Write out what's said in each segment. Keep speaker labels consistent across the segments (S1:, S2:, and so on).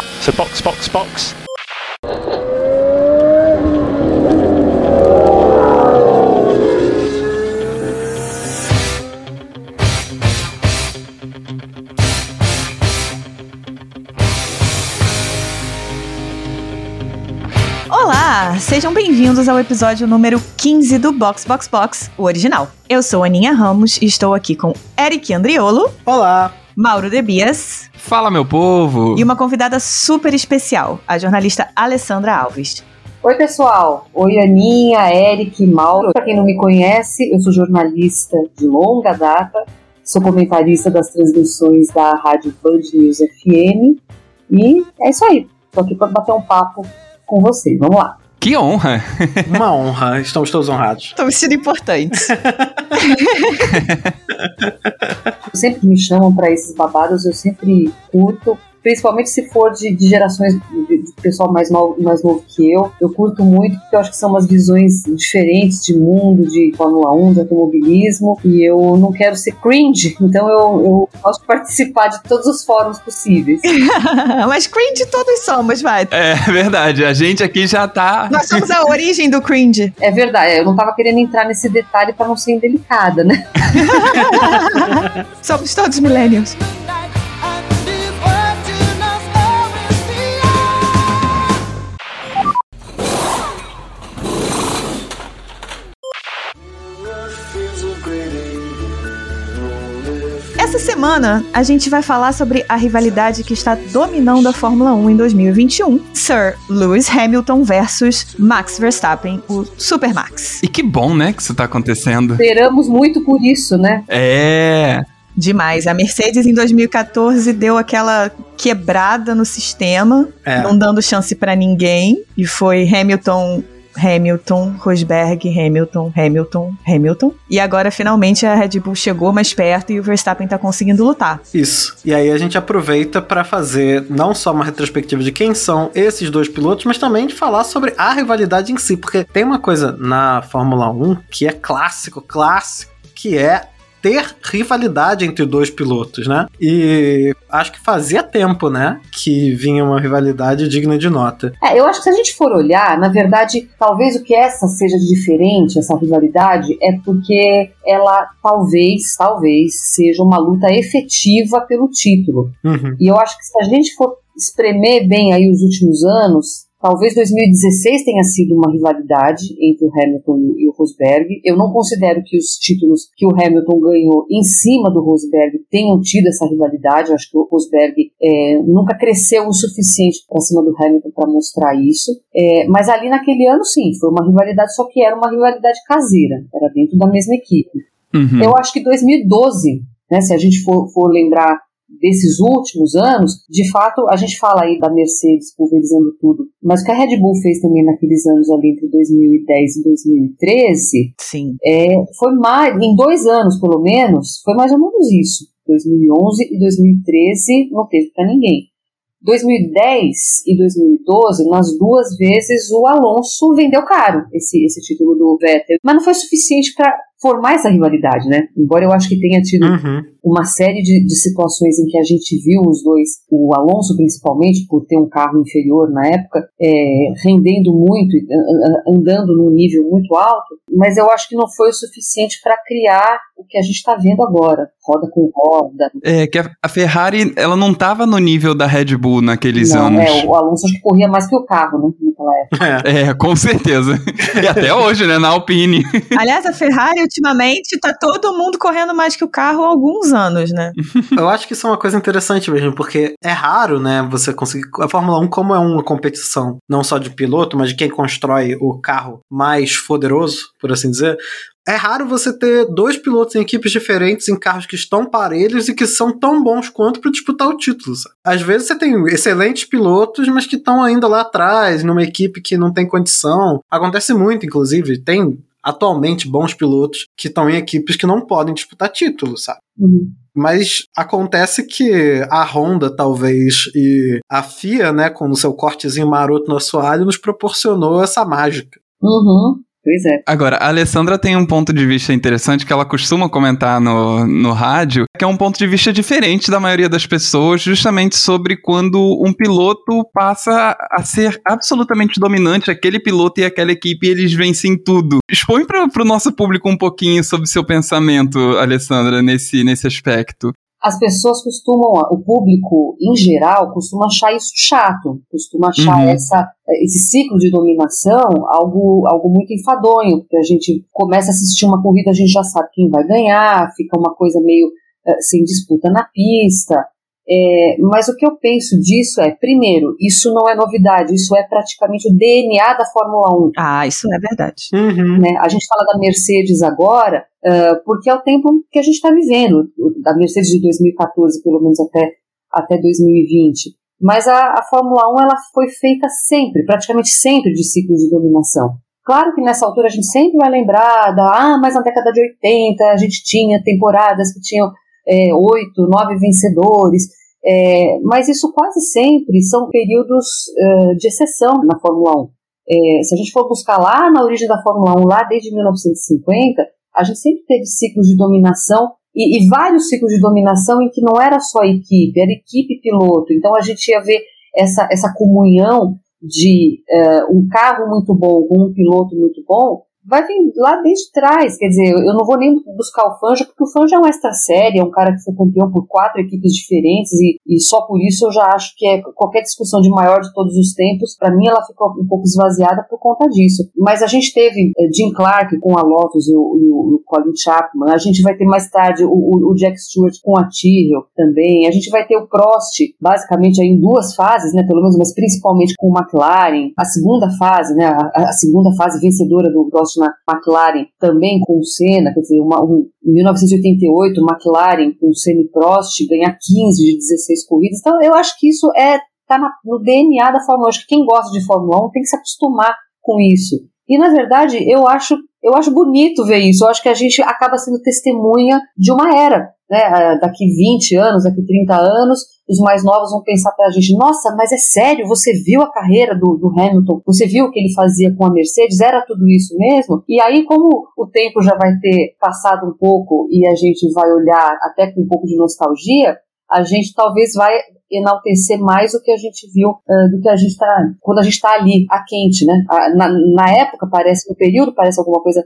S1: So box, box, box.
S2: Olá, sejam bem-vindos ao episódio número 15 do Box Box Box, o original. Eu sou Aninha Ramos e estou aqui com Eric Andriolo,
S3: Olá!
S2: Mauro Debias
S4: Fala, meu povo!
S2: e uma convidada super especial, a jornalista Alessandra Alves.
S5: Oi, pessoal. Oi, Aninha, Eric, Mauro. Para quem não me conhece, eu sou jornalista de longa data, sou comentarista das transmissões da Rádio Band News FM e é isso aí. Tô aqui para bater um papo com vocês. Vamos lá.
S4: Que honra!
S3: Uma honra, estamos todos honrados.
S2: Estou me sentindo importante.
S5: Sempre me chamam para esses babados, eu sempre curto. Principalmente se for de, de gerações de, de pessoal mais, mal, mais novo que eu. Eu curto muito, porque eu acho que são umas visões diferentes de mundo, de Fórmula 1, de automobilismo. E eu não quero ser cringe, então eu, eu gosto de participar de todos os fóruns possíveis.
S2: Mas cringe todos somos, vai.
S4: É verdade, a gente aqui já tá.
S2: Nós somos a origem do cringe.
S5: É verdade, eu não tava querendo entrar nesse detalhe para não ser indelicada, né?
S2: somos todos millennials. Essa semana a gente vai falar sobre a rivalidade que está dominando a Fórmula 1 em 2021, Sir Lewis Hamilton versus Max Verstappen, o Super Max.
S4: E que bom, né, que isso tá acontecendo.
S5: Esperamos muito por isso, né?
S4: É.
S2: Demais. A Mercedes em 2014 deu aquela quebrada no sistema,
S3: É.
S2: não dando chance pra ninguém, e foi Hamilton Hamilton, Rosberg, Hamilton, Hamilton, Hamilton. E agora finalmente a Red Bull chegou mais perto e o Verstappen tá conseguindo lutar.
S3: Isso. E aí a gente aproveita para fazer não só uma retrospectiva de quem são esses dois pilotos, mas também de falar sobre a rivalidade em si, porque tem uma coisa na Fórmula 1 que é clássico, clássico, que é ter rivalidade entre dois pilotos, né? E acho que fazia tempo, né, que vinha uma rivalidade digna de nota.
S5: É, eu acho que se a gente for olhar, na verdade, talvez o que essa seja diferente, essa rivalidade, é porque ela talvez, talvez, seja uma luta efetiva pelo título.
S3: Uhum.
S5: E eu acho que se a gente for espremer bem aí os últimos anos, talvez 2016 tenha sido uma rivalidade entre o Hamilton e o Rosberg. Eu não considero que os títulos que o Hamilton ganhou em cima do Rosberg tenham tido essa rivalidade. Eu acho que o Rosberg é, nunca cresceu o suficiente para cima do Hamilton para mostrar isso. É, mas ali naquele ano, sim, foi uma rivalidade, só que era uma rivalidade caseira, era dentro da mesma equipe.
S4: Uhum.
S5: Eu acho que 2012, né, se a gente for, for lembrar desses últimos anos, de fato, a gente fala aí da Mercedes pulverizando tudo, mas o que a Red Bull fez também naqueles anos ali entre 2010 e 2013
S2: Sim.
S5: é, foi mais, em dois anos pelo menos, foi mais ou menos isso. 2011 e 2013 não teve para ninguém. 2010 e 2012, nas duas vezes, o Alonso vendeu caro esse, esse título do Vettel, mas não foi suficiente para formar essa rivalidade, né? Embora eu acho que tenha tido
S3: Uhum.
S5: uma série de, de situações em que a gente viu os dois, o Alonso principalmente, por ter um carro inferior na época, é, rendendo muito, e, andando num nível muito alto, mas eu acho que não foi o suficiente para criar o que a gente está vendo agora, roda com roda.
S4: É que a, Ferrari, ela não tava no nível da Red Bull naqueles
S5: Não,
S4: anos.
S5: é, o Alonso acho que corria mais que o carro, né, naquela época.
S3: É.
S4: É, com certeza. E até hoje, né, na Alpine.
S2: Aliás, a Ferrari ultimamente tá todo mundo correndo mais que o carro há alguns anos, né?
S3: Eu acho que isso é uma coisa interessante mesmo, porque é raro, né, você conseguir. A Fórmula 1, como é uma competição não só de piloto, mas de quem constrói o carro mais poderoso, por assim dizer. É raro você ter dois pilotos em equipes diferentes, em carros que estão parelhos e que são tão bons quanto para disputar o título. sabe? Às vezes você tem excelentes pilotos, mas que estão ainda lá atrás, numa equipe que não tem condição. Acontece muito, inclusive. Tem atualmente bons pilotos que estão em equipes que não podem disputar título, sabe?
S5: Uhum.
S3: Mas acontece que a Honda, talvez, e a FIA, né, com o seu cortezinho maroto no assoalho, nos proporcionou essa mágica.
S5: Uhum. Pois é.
S4: Agora, a Alessandra tem um ponto de vista interessante que ela costuma comentar no, no rádio, que é um ponto de vista diferente da maioria das pessoas, justamente sobre quando um piloto passa a ser absolutamente dominante, aquele piloto e aquela equipe, eles vencem tudo. Expõe para o nosso público um pouquinho sobre seu pensamento, Alessandra, nesse, nesse aspecto
S5: as pessoas costumam, o público em geral, costuma achar isso chato, costuma achar uhum. essa, esse ciclo de dominação algo, algo muito enfadonho, porque a gente começa a assistir uma corrida, a gente já sabe quem vai ganhar, fica uma coisa meio uh, sem disputa na pista. É, mas o que eu penso disso é, primeiro, isso não é novidade, isso é praticamente o DNA da Fórmula 1.
S2: Ah, isso é verdade.
S5: Uhum. Né? A gente fala da Mercedes agora, uh, porque é o tempo que a gente está vivendo, da Mercedes de 2014, pelo menos até, até 2020. Mas a, a Fórmula 1 ela foi feita sempre, praticamente sempre, de ciclos de dominação. Claro que nessa altura a gente sempre vai lembrar da, ah, mas na década de 80 a gente tinha temporadas que tinham é, oito, nove vencedores. É, mas isso quase sempre são períodos uh, de exceção na Fórmula 1. É, se a gente for buscar lá na origem da Fórmula 1, lá desde 1950, a gente sempre teve ciclos de dominação e, e vários ciclos de dominação em que não era só equipe, era equipe piloto. Então a gente ia ver essa, essa comunhão de uh, um carro muito bom com um piloto muito bom vai vir lá desde trás. Quer dizer, eu não vou nem buscar o Fanja, porque o Fanja é um extra série, é um cara que foi campeão por quatro equipes diferentes, e, e só por isso eu já acho que é qualquer discussão de maior de todos os tempos, para mim ela ficou um pouco esvaziada por conta disso. Mas a gente teve é, Jim Clark com a Lotus e o, o, o, Colin Chapman, a gente vai ter mais tarde o, o Jack Stewart com a Tyrrell também, a gente vai ter o Prost, basicamente em duas fases, né, pelo menos, mas principalmente com o McLaren, a segunda fase, né, a, a segunda fase vencedora do Prost na McLaren também com o Senna, quer dizer, uma, um, em 1988, McLaren com o Senna e Prost ganhar 15 de 16 corridas. Então, eu acho que isso é tá na, no DNA da Fórmula 1. Acho que quem gosta de Fórmula 1 tem que se acostumar com isso. E na verdade, eu acho, eu acho bonito ver isso. Eu acho que a gente acaba sendo testemunha de uma era né, ah, daqui 20 anos, daqui 30 anos, os mais novos vão pensar para a gente: nossa, mas é sério, você viu a carreira do, do, Hamilton, você viu o que ele fazia com a Mercedes, era tudo isso mesmo? E aí, como o tempo já vai ter passado um pouco e a gente vai olhar até com um pouco de nostalgia, a gente talvez vai enaltecer mais o que a gente viu uh, do que a gente está quando a gente está ali, a quente, né? Na, na época parece, no período parece alguma coisa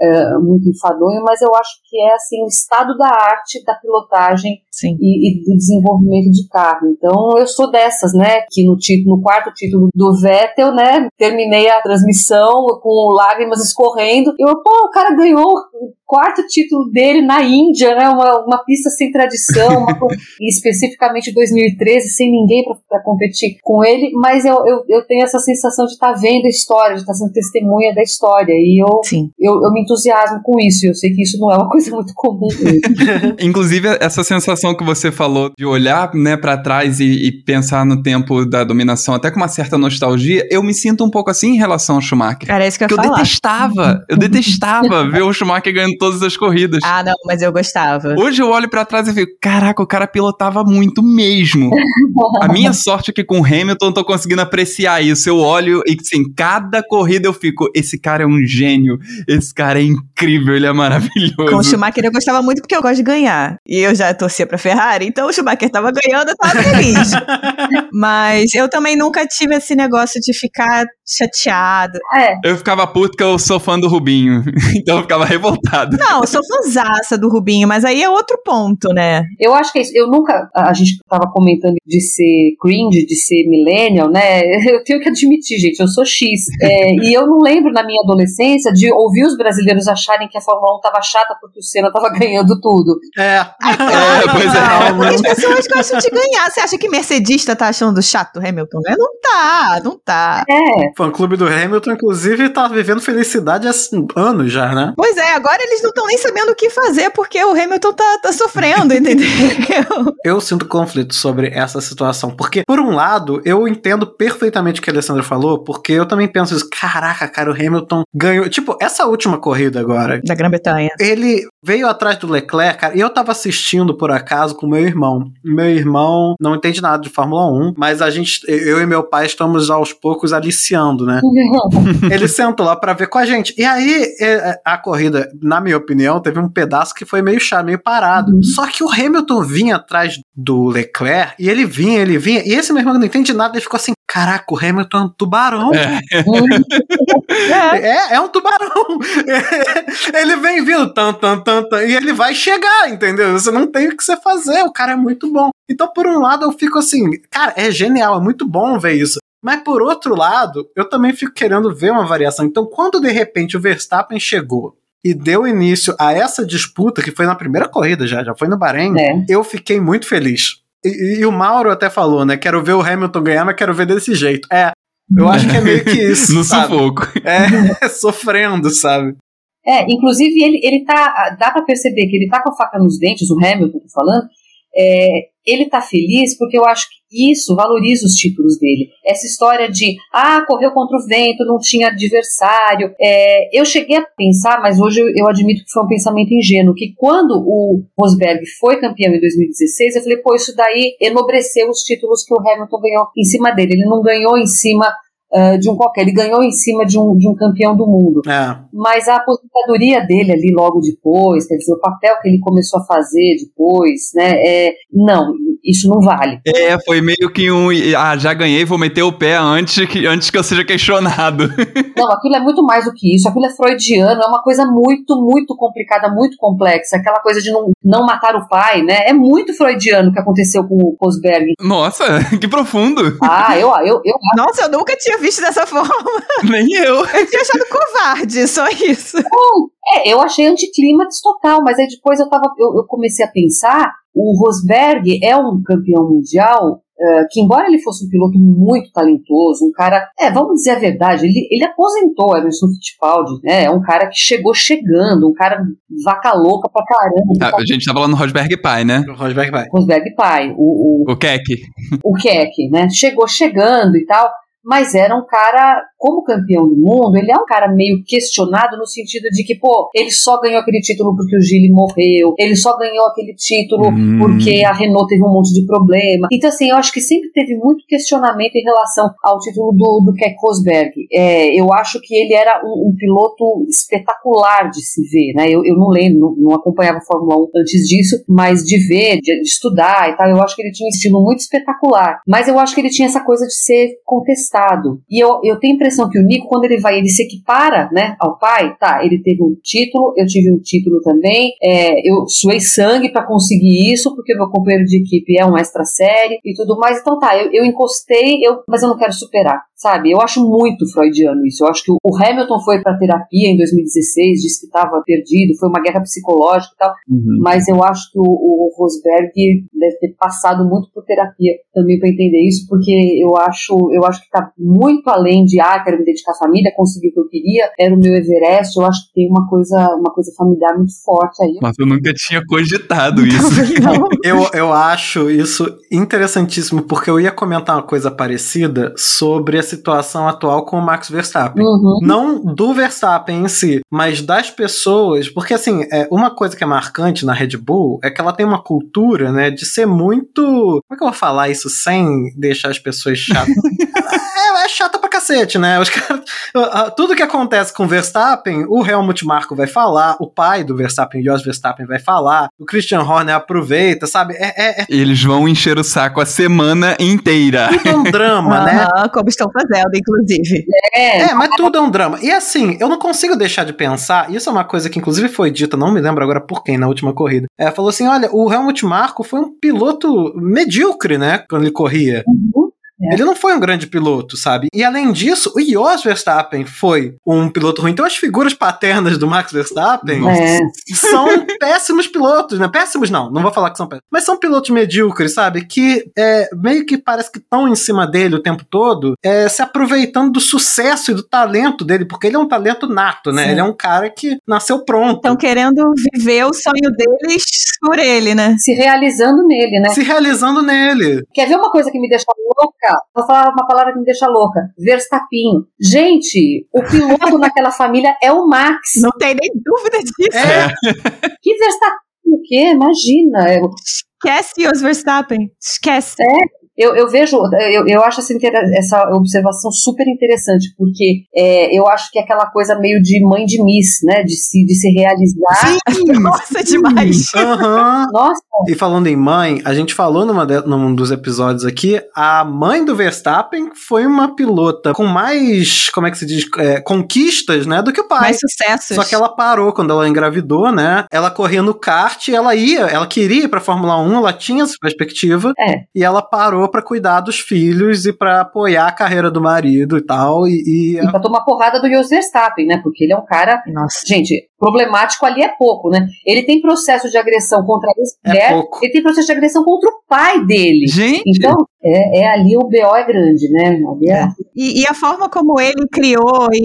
S5: é, muito enfadonho, mas eu acho que é assim o estado da arte da pilotagem e, e, do desenvolvimento de carro. Então eu sou dessas, né? Que no, título, no quarto título do Vettel, né? Terminei a transmissão com lágrimas escorrendo. Eu, pô, o cara ganhou o quarto título dele na Índia, né? Uma, uma pista sem tradição, uma, e especificamente 2013, sem ninguém para competir com ele. Mas eu, eu, eu tenho essa sensação de estar tá vendo a história, de estar tá sendo testemunha da história. E eu, eu, eu me entusiasmo com isso. Eu sei que isso não é uma coisa muito comum.
S4: Inclusive, essa sensação que você falou de olhar né, para trás e, e, pensar no tempo da dominação, até com uma certa nostalgia, eu me sinto um pouco assim em relação ao Schumacher.
S2: Era isso que eu,
S4: eu detestava. Eu detestava ver o Schumacher ganhando todas as corridas.
S2: Ah, não, mas eu gostava.
S4: Hoje eu olho para trás e fico, caraca, o cara pilotava muito mesmo. A minha sorte é que com o Hamilton eu tô conseguindo apreciar isso. Eu olho e, assim, cada corrida eu fico, esse cara é um gênio, esse cara cara é incrível, ele é maravilhoso.
S2: Com o Schumacher eu gostava muito porque eu gosto de ganhar. E eu já torcia pra Ferrari, então o Schumacher tava ganhando, eu tava feliz. Mas eu também nunca tive esse negócio de ficar chateado.
S5: É.
S4: Eu ficava puto porque eu sou fã do Rubinho. então eu ficava revoltado.
S2: Não, eu sou fãzaça do Rubinho, mas aí é outro ponto, né?
S5: Eu acho que é isso. Eu nunca. A gente tava comentando de ser cringe, de ser millennial, né? Eu tenho que admitir, gente, eu sou X. É, e eu não lembro na minha adolescência de ouvir os brasileiros acharem que a Fórmula 1 tava chata porque o Senna tava ganhando tudo.
S3: É.
S2: Ah, é, pois é. Não, as pessoas gostam de ganhar. Você acha que Mercedista tá achando chato o Hamilton? Né? Não tá, não tá.
S5: É.
S3: O fã-clube do Hamilton, inclusive, tá vivendo felicidade há anos já, né?
S2: Pois é, agora eles não estão nem sabendo o que fazer porque o Hamilton tá, tá sofrendo, entendeu?
S3: Eu sinto conflito sobre essa situação, porque, por um lado, eu entendo perfeitamente o que a Alessandra falou, porque eu também penso isso, caraca, cara, o Hamilton ganhou. Tipo, essa última corrida agora.
S2: Da Grã-Bretanha.
S3: Ele veio atrás do Leclerc, cara, e eu tava assistindo por acaso com meu irmão. Meu irmão não entende nada de Fórmula 1, mas a gente, eu e meu pai estamos aos poucos aliciando, né? Ele sentou lá para ver com a gente. E aí, é, é, a corrida, na minha opinião, teve um pedaço que foi meio chato, meio parado. Uhum. Só que o Hamilton vinha atrás do Leclerc, e ele vinha, ele vinha, e esse meu irmão não entende nada, ele ficou assim, caraca, o Hamilton é um tubarão. É, é, é um tubarão. ele vem vindo, tan, tan, tan, tan, e ele vai chegar, entendeu? Você não tem o que você fazer, o cara é muito bom. Então, por um lado, eu fico assim, cara, é genial, é muito bom ver isso. Mas por outro lado, eu também fico querendo ver uma variação. Então, quando de repente o Verstappen chegou e deu início a essa disputa, que foi na primeira corrida já, já foi no Bahrein, é. eu fiquei muito feliz. E, e, o Mauro até falou, né? Quero ver o Hamilton ganhar, mas quero ver desse jeito. É, eu acho que é meio que isso.
S4: no sabe? sufoco.
S3: É, sofrendo, sabe?
S5: É, inclusive ele, ele tá. Dá para perceber que ele tá com a faca nos dentes, o Hamilton, tô falando, é, ele está feliz porque eu acho que isso valoriza os títulos dele. Essa história de, ah, correu contra o vento, não tinha adversário. É, eu cheguei a pensar, mas hoje eu, eu, admito que foi um pensamento ingênuo, que quando o Rosberg foi campeão em 2016, eu falei, pô, isso daí enobreceu os títulos que o Hamilton ganhou em cima dele. Ele não ganhou em cima uh, de um qualquer. Ele ganhou em cima de um, de um campeão do mundo. É. Mas a aposentadoria dele ali logo depois, quer dizer, o papel que ele começou a fazer depois, né? É, não, isso não vale.
S4: É, foi meio que um. Ah, já ganhei, vou meter o pé antes que, antes que eu seja questionado.
S5: Não, aquilo é muito mais do que isso. Aquilo é freudiano, é uma coisa muito, muito complicada, muito complexa. Aquela coisa de não, não matar o pai, né? É muito freudiano o que aconteceu com o Rosberg.
S4: Nossa, que profundo.
S5: Ah, eu, eu, eu.
S2: Nossa, eu nunca tinha visto dessa forma.
S4: Nem eu.
S2: Eu tinha achado covarde, só isso.
S5: é, eu achei anticlímax total, mas aí depois eu, tava, eu, eu comecei a pensar o Rosberg é um campeão mundial Uh, que embora ele fosse um piloto muito talentoso, um cara, é, vamos dizer a verdade, ele, ele aposentou o Emerson Fittipaldi, né, é um cara que chegou chegando, um cara vaca louca pra caramba.
S4: Ah, a gente tá falando do Rosberg pai, né?
S3: Rosberg pai.
S5: Rosberg pai, o...
S4: O, o Keck.
S5: O Keck, né, chegou chegando e tal, mas era um cara, como campeão do mundo, ele é um cara meio questionado no sentido de que, pô, ele só ganhou aquele título porque o Gilles morreu, ele só ganhou aquele título hum. porque a Renault teve um monte de problema. Então, assim, eu acho que sempre teve muito questionamento em relação ao título do, do Keck Rosberg. É, eu acho que ele era um, um, piloto espetacular de se ver, né? Eu, eu não lembro, não, não, acompanhava a Fórmula 1 antes disso, mas de ver, de, de estudar e tal, eu acho que ele tinha um estilo muito espetacular. Mas eu acho que ele tinha essa coisa de ser contestado e eu, eu tenho a impressão que o Nico, quando ele vai, ele se equipara né, ao pai, tá, ele teve um título, eu tive um título também, é, eu suei sangue para conseguir isso, porque meu companheiro de equipe é um extra série e tudo mais. Então tá, eu, eu encostei, eu, mas eu não quero superar, sabe? Eu acho muito freudiano isso. Eu acho que o Hamilton foi para terapia em 2016, disse que estava perdido, foi uma guerra psicológica e tal, uhum. mas eu acho que o, o Rosberg deve ter passado muito por terapia também para entender isso, porque eu acho, eu acho que tá muito além de, ah, quero me dedicar à família, consegui o que eu queria, era o meu Everest, eu acho que tem uma coisa, uma coisa familiar muito forte aí.
S4: Mas eu nunca tinha cogitado isso.
S3: eu, eu acho isso interessantíssimo, porque eu ia comentar uma coisa parecida sobre a situação atual com o Max Verstappen. Uhum. Não do Verstappen em si, mas das pessoas, porque assim, é, uma coisa que é marcante na Red Bull é que ela tem uma cultura, né, de ser muito. Como é que eu vou falar isso sem deixar as pessoas chatas? é, é chata pra cacete, né? Os cara, tudo que acontece com o Verstappen, o Helmut Marko vai falar, o pai do Verstappen, Jos Verstappen, vai falar, o Christian Horner aproveita, sabe? É, é, é...
S4: Eles vão encher o saco a semana inteira.
S3: Tudo é um drama, né?
S2: Como estão fazendo, inclusive.
S3: É. é, mas tudo é um drama. E assim, eu não consigo deixar de pensar, isso é uma coisa que inclusive foi dita, não me lembro agora por quem, na última corrida. É, falou assim: olha, o Helmut Marko foi um piloto medíocre, né? Quando ele corria. Uhum. É. Ele não foi um grande piloto, sabe? E além disso, o Jos Verstappen foi um piloto ruim. Então as figuras paternas do Max Verstappen é. são péssimos pilotos, né? Péssimos não, não vou falar que são péssimos. Mas são pilotos medíocres, sabe? Que é, meio que parece que estão em cima dele o tempo todo, é, se aproveitando do sucesso e do talento dele, porque ele é um talento nato, né? Sim. Ele é um cara que nasceu pronto.
S2: Estão querendo viver o sonho deles por ele, né?
S5: Se realizando nele, né?
S3: Se realizando nele.
S5: Quer ver uma coisa que me deixa louca? Vou falar uma palavra que me deixa louca. Verstappinho. Gente, o piloto naquela família é o Max.
S2: Não tem nem dúvida disso.
S3: É.
S5: Que Verstappinho o quê? Imagina.
S2: Esquece os Verstappen. Esquece.
S5: Eu, eu vejo, eu, eu acho essa, essa observação super interessante, porque é, eu acho que é aquela coisa meio de mãe de Miss, né? De se, de se realizar.
S2: Nossa, demais.
S3: Aham.
S5: Nossa,
S3: E falando em mãe, a gente falou numa de- num dos episódios aqui, a mãe do Verstappen foi uma pilota com mais, como é que se diz, é, conquistas, né, do que o pai.
S2: Mais sucessos.
S3: Só que ela parou quando ela engravidou, né? Ela corria no kart, ela ia, ela queria ir pra Fórmula 1, ela tinha essa perspectiva.
S5: É.
S3: E ela parou pra cuidar dos filhos e pra apoiar a carreira do marido e tal. E, e
S5: e pra tomar porrada do Jos Verstappen, né? Porque ele é um cara.
S2: Nossa.
S5: Gente, problemático ali é pouco, né? Ele tem processo de agressão contra a
S3: É
S5: ex-mulher,
S3: pouco.
S5: ele tem processo de agressão contra o pai dele.
S4: Gente,
S5: Então, é, é ali o BO é grande, né? Ali é-
S2: E, e a forma como ele criou e,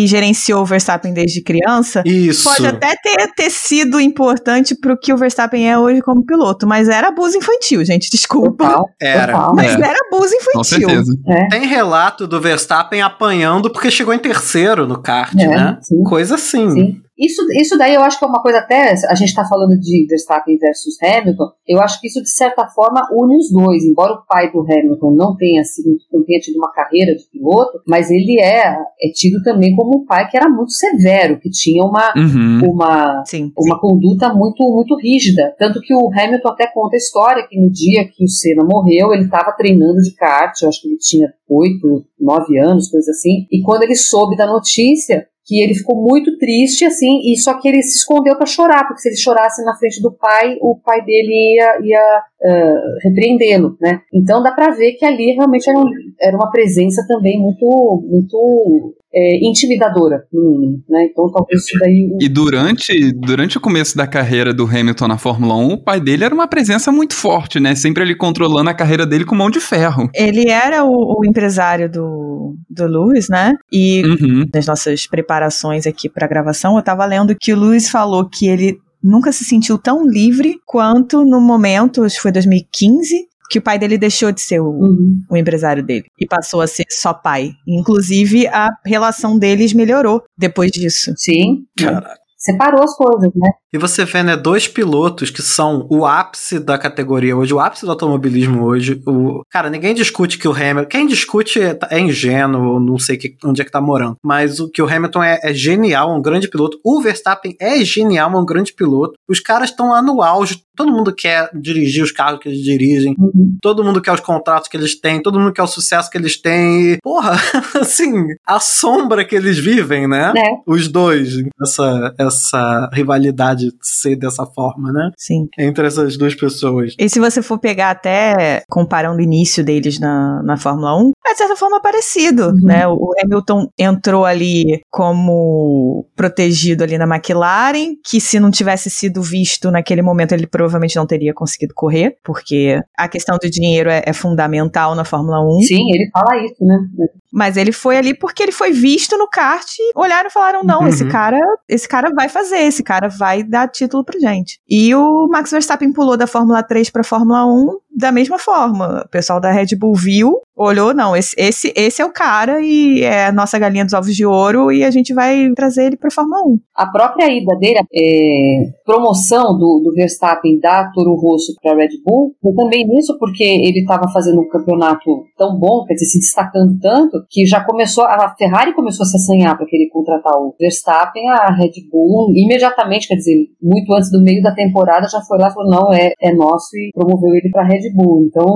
S2: e- e gerenciou o Verstappen desde criança
S3: isso.
S2: pode até ter, ter sido importante pro que o Verstappen é hoje como piloto, mas era abuso infantil, gente. Desculpa.
S5: Total,
S3: Era.
S5: Total.
S2: Mas
S4: É.
S2: era abuso
S4: com
S2: infantil.
S4: certeza.
S5: É,
S3: Tem relato do Verstappen apanhando porque chegou em terceiro no kart,
S5: É,
S3: né?
S5: sim.
S3: Coisa assim.
S5: Sim. Isso, isso daí eu acho que é uma coisa até. A gente está falando de Verstappen versus Hamilton. Eu acho que isso, de certa forma, une os dois. Embora o pai do Hamilton não tenha, sido, não tenha tido uma carreira de piloto, mas ele é, é tido também como um pai que era muito severo, que tinha uma,
S4: Uhum.
S5: uma,
S2: Sim.
S5: uma conduta muito, muito rígida. Tanto que o Hamilton até conta a história que no dia que o Senna morreu, ele estava treinando de kart, eu acho que ele tinha oito, nove anos, coisa assim. E quando ele soube da notícia, que ele ficou muito triste, assim, e só que ele se escondeu para chorar, porque se ele chorasse na frente do pai, o pai dele ia, ia ah, repreendê-lo, né? Então dá para ver que ali realmente era, um- era uma presença também muito, muito é, intimidadora, no mínimo, né? Então talvez isso daí
S4: E durante, durante o começo da carreira do Hamilton na Fórmula 1, o pai dele era uma presença muito forte, né? Sempre ele controlando a carreira dele com mão de ferro.
S2: Ele era o, o empresário do, do Lewis, né? E
S4: Uhum.
S2: nas nossas preparações aqui para gravação, eu tava lendo que o Lewis falou que ele nunca se sentiu tão livre quanto no momento, acho que foi 2015, que o pai dele deixou de ser o,
S5: Uhum.
S2: o empresário dele e passou a ser só pai. Inclusive, a relação deles melhorou depois disso.
S5: Sim.
S3: Caraca.
S5: Separou as coisas, né?
S3: E você vê, né, dois pilotos que são o ápice da categoria hoje, o ápice do automobilismo hoje. O... Cara, ninguém discute que o Hamilton. Quem discute é, é ingênuo, não sei que, onde é que tá morando. Mas o que o Hamilton é, é genial, é um grande piloto. O Verstappen é genial, é um grande piloto. Os caras estão lá no auge. Todo mundo quer dirigir os carros que eles dirigem.
S5: Uhum.
S3: Todo mundo quer os contratos que eles têm. Todo mundo quer o sucesso que eles têm. E, porra, assim, a sombra que eles vivem, né?
S5: É.
S3: Os dois. Essa, essa rivalidade ser dessa forma, né?
S2: Sim.
S3: Entre essas duas pessoas.
S2: E se você for pegar até comparando o início deles na, na Fórmula 1, é de certa forma parecido,
S5: Uhum.
S2: né? O Hamilton entrou ali como protegido ali na McLaren, que se não tivesse sido visto naquele momento, ele provavelmente não teria conseguido correr, porque a questão do dinheiro é, é fundamental na Fórmula 1.
S5: Sim, ele fala isso, né?
S2: Mas ele foi ali porque ele foi visto no kart, olharam e falaram: não,
S3: Uhum.
S2: esse cara, esse cara vai fazer, esse cara vai dar título pra gente. E o Max Verstappen pulou da Fórmula 3 pra Fórmula 1 da mesma forma. O pessoal da Red Bull viu, olhou, não, esse, esse, esse é o cara e é a nossa galinha dos ovos de ouro e a gente vai trazer ele pra Fórmula 1.
S5: A própria ida dele, é, promoção do, do Verstappen da Toro Rosso para Red Bull, foi também nisso porque ele estava fazendo um campeonato tão bom, quer dizer, se destacando tanto, que já começou, a Ferrari começou a se assanhar para querer contratar o Verstappen, a Red Bull imediatamente, quer dizer, muito antes do meio da temporada, já foi lá e falou, não, é, é nosso e promoveu ele para Red Bull. Então,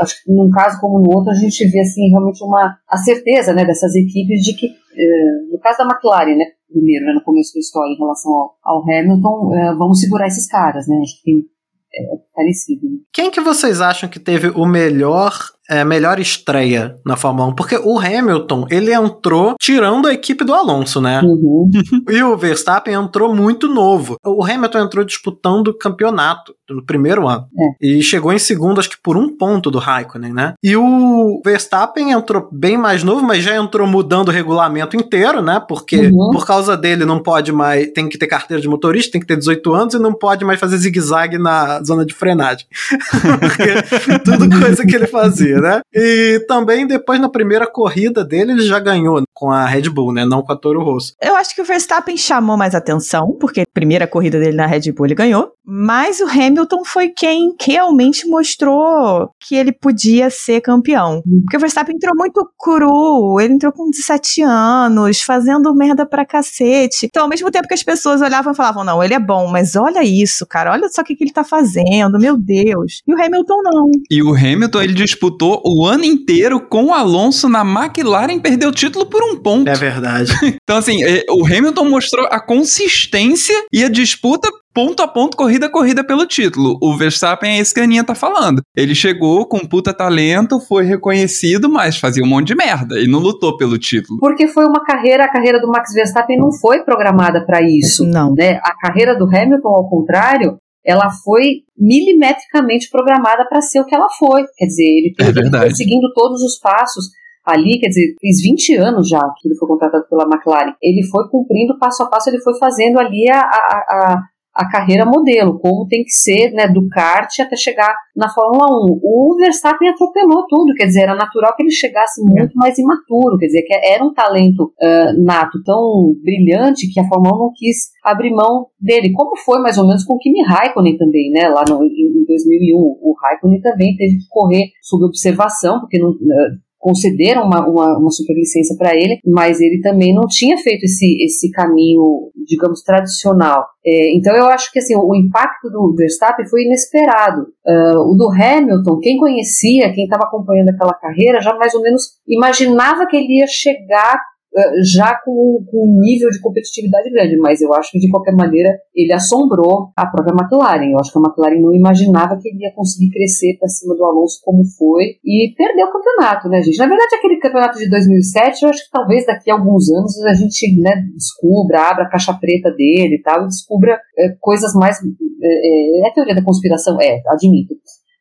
S5: acho que num caso como no outro, a gente vê assim realmente uma a certeza né, dessas equipes de que, eh, no caso da McLaren, né, primeiro, né, no começo da história em relação ao, ao Hamilton, eh, vamos segurar esses caras, né? Acho que tem é, parecido.
S3: Quem que vocês acham que teve o melhor é, melhor estreia na Fórmula 1? Porque o Hamilton, ele entrou tirando a equipe do Alonso, né?
S5: Uhum.
S3: E o Verstappen entrou muito novo. O Hamilton entrou disputando o campeonato. No primeiro ano.
S5: É.
S3: E chegou em segundo, acho que por um ponto do Raikkonen, né? E o Verstappen entrou bem mais novo, mas já entrou mudando o regulamento inteiro, né? Porque
S5: Uhum.
S3: por causa dele não pode mais, tem que ter carteira de motorista, tem que ter 18 anos e não pode mais fazer zigue-zague na zona de frenagem. Porque tudo coisa que ele fazia, né? E também depois na primeira corrida dele ele já ganhou com a Red Bull, né? Não com a Toro Rosso.
S2: Eu acho que o Verstappen chamou mais atenção, porque a primeira corrida dele na Red Bull ele ganhou. Mas o Hamilton foi quem realmente mostrou que ele podia ser campeão. Porque o Verstappen entrou muito cru, ele entrou com 17 anos, fazendo merda pra cacete. Então, ao mesmo tempo que as pessoas olhavam e falavam, não, ele é bom, mas olha isso, cara, olha só o que, que ele tá fazendo, meu Deus. E o Hamilton não.
S4: E o Hamilton, ele disputou o ano inteiro com o Alonso na McLaren e perdeu o título por um ponto.
S3: É verdade.
S4: Então, assim, eh, o Hamilton mostrou a consistência e a disputa ponto a ponto, corrida a corrida pelo título. O Verstappen é esse que a Aninha tá falando. Ele chegou com puta talento, foi reconhecido, mas fazia um monte de merda e não lutou pelo título.
S5: Porque foi uma carreira, a carreira do Max Verstappen não foi programada para isso.
S2: Não.
S5: Né? A carreira do Hamilton, ao contrário, ela foi milimetricamente programada para ser o que ela foi. Quer dizer, ele,
S4: É
S5: ele foi seguindo todos os passos ali, quer dizer, fez 20 anos já que ele foi contratado pela McLaren. Ele foi cumprindo passo a passo, ele foi fazendo ali a, a, a, a carreira modelo, como tem que ser, né, do kart até chegar na Fórmula 1. O Verstappen atropelou tudo, quer dizer, era natural que ele chegasse muito mais imaturo, quer dizer, que era um talento ah, nato tão brilhante que a Fórmula 1 não quis abrir mão dele, como foi mais ou menos com o Kimi Raikkonen também, né, lá no, em, em 2001. O Raikkonen também teve que correr sob observação, porque não... ah, concederam uma, uma, uma superlicença para ele, mas ele também não tinha feito esse, esse caminho, digamos, tradicional. É, então eu acho que assim, o, impacto do Verstappen foi inesperado. Ah, o do Hamilton, quem conhecia, quem estava acompanhando aquela carreira, já mais ou menos imaginava que ele ia chegar já com, com um nível de competitividade grande, mas eu acho que de qualquer maneira ele assombrou a própria McLaren. Eu acho que a McLaren não imaginava que ele ia conseguir crescer para cima do Alonso como foi e perdeu o campeonato, né, gente? Na verdade, aquele campeonato de 2007, eu acho que talvez daqui a alguns anos a gente né, descubra, abra a caixa preta dele e tal, e descubra é, coisas mais. É, é, é teoria da conspiração? É, admito.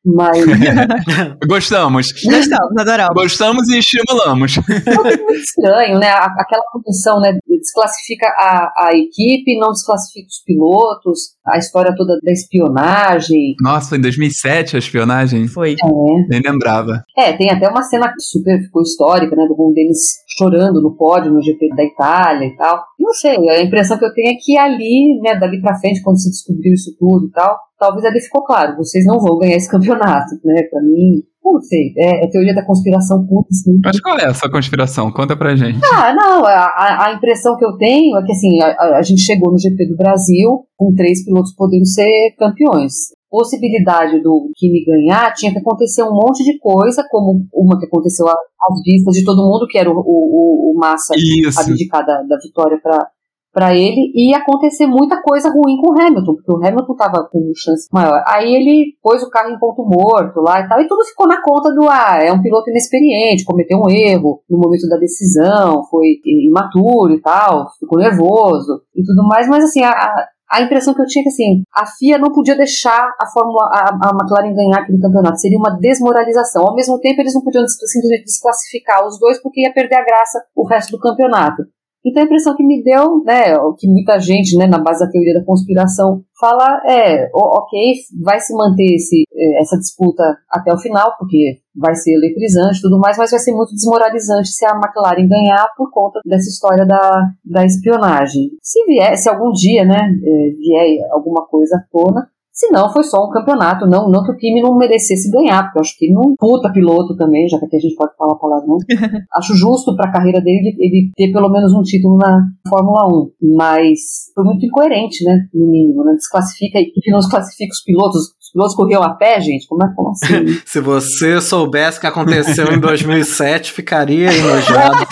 S5: Mas
S4: Gostamos.
S2: Gostamos, adoramos.
S4: Gostamos e estimulamos.
S5: é muito estranho, né? Aquela condição, né? Desclassifica a, a equipe, não desclassifica os pilotos, a história toda da espionagem.
S4: Nossa, em 2007 a espionagem?
S2: Foi.
S5: É.
S4: Nem lembrava.
S5: É, tem até uma cena que super ficou histórica, né? Do Ron Dennis chorando no pódio no GP da Itália e tal. Não sei, a impressão que eu tenho é que ali, né, dali pra frente, quando se descobriu isso tudo e tal, talvez ali ficou claro, vocês não vão ganhar esse campeonato, né? Pra mim, não sei, é, é teoria da conspiração pura, assim.
S4: Mas qual é essa conspiração? Conta pra gente.
S5: Ah, não, a, a- impressão que eu tenho é que assim, a, a- gente chegou no GP do Brasil com três pilotos podendo ser campeões. Possibilidade do Kimi ganhar tinha que acontecer um monte de coisa, como uma que aconteceu às vistas de todo mundo, que era o, o, o- o Massa
S4: Isso.
S5: abdicar da, da vitória para para ele e acontecer muita coisa ruim com o Hamilton, porque o Hamilton estava com chance maior. Aí ele pôs o carro em ponto morto lá e tal, e tudo ficou na conta do ah, é um piloto inexperiente, cometeu um erro no momento da decisão, foi imaturo e tal, ficou nervoso e tudo mais, mas assim, a, a- a impressão que eu tinha é que assim, a FIA não podia deixar a Fórmula a, a McLaren ganhar aquele campeonato, seria uma desmoralização. Ao mesmo tempo, eles não podiam simplesmente desclassificar os dois porque ia perder a graça o resto do campeonato. Então a impressão que me deu, né, o que muita gente, né, na base da teoria da conspiração, fala é, ok, vai se manter esse, eh, essa disputa até o final, porque vai ser eletrizante e tudo mais, mas vai ser muito desmoralizante se a McLaren ganhar por conta dessa história da, da espionagem. Se vier, se algum dia, né, eh, vier alguma coisa à tona, se não, foi só um campeonato. Não, não que o Kimi não merecesse ganhar, porque eu acho que ele não é um puta piloto também, já que aqui a gente pode falar palavrão. acho justo para a carreira dele ele, ter pelo menos um título na Fórmula 1. Mas foi muito incoerente, né? No mínimo, né? Desclassifica a equipe, não desclassifica os pilotos. Os pilotos corriam a pé, gente? Como é como assim?
S3: Se você soubesse o que aconteceu em 2007, ficaria enojado.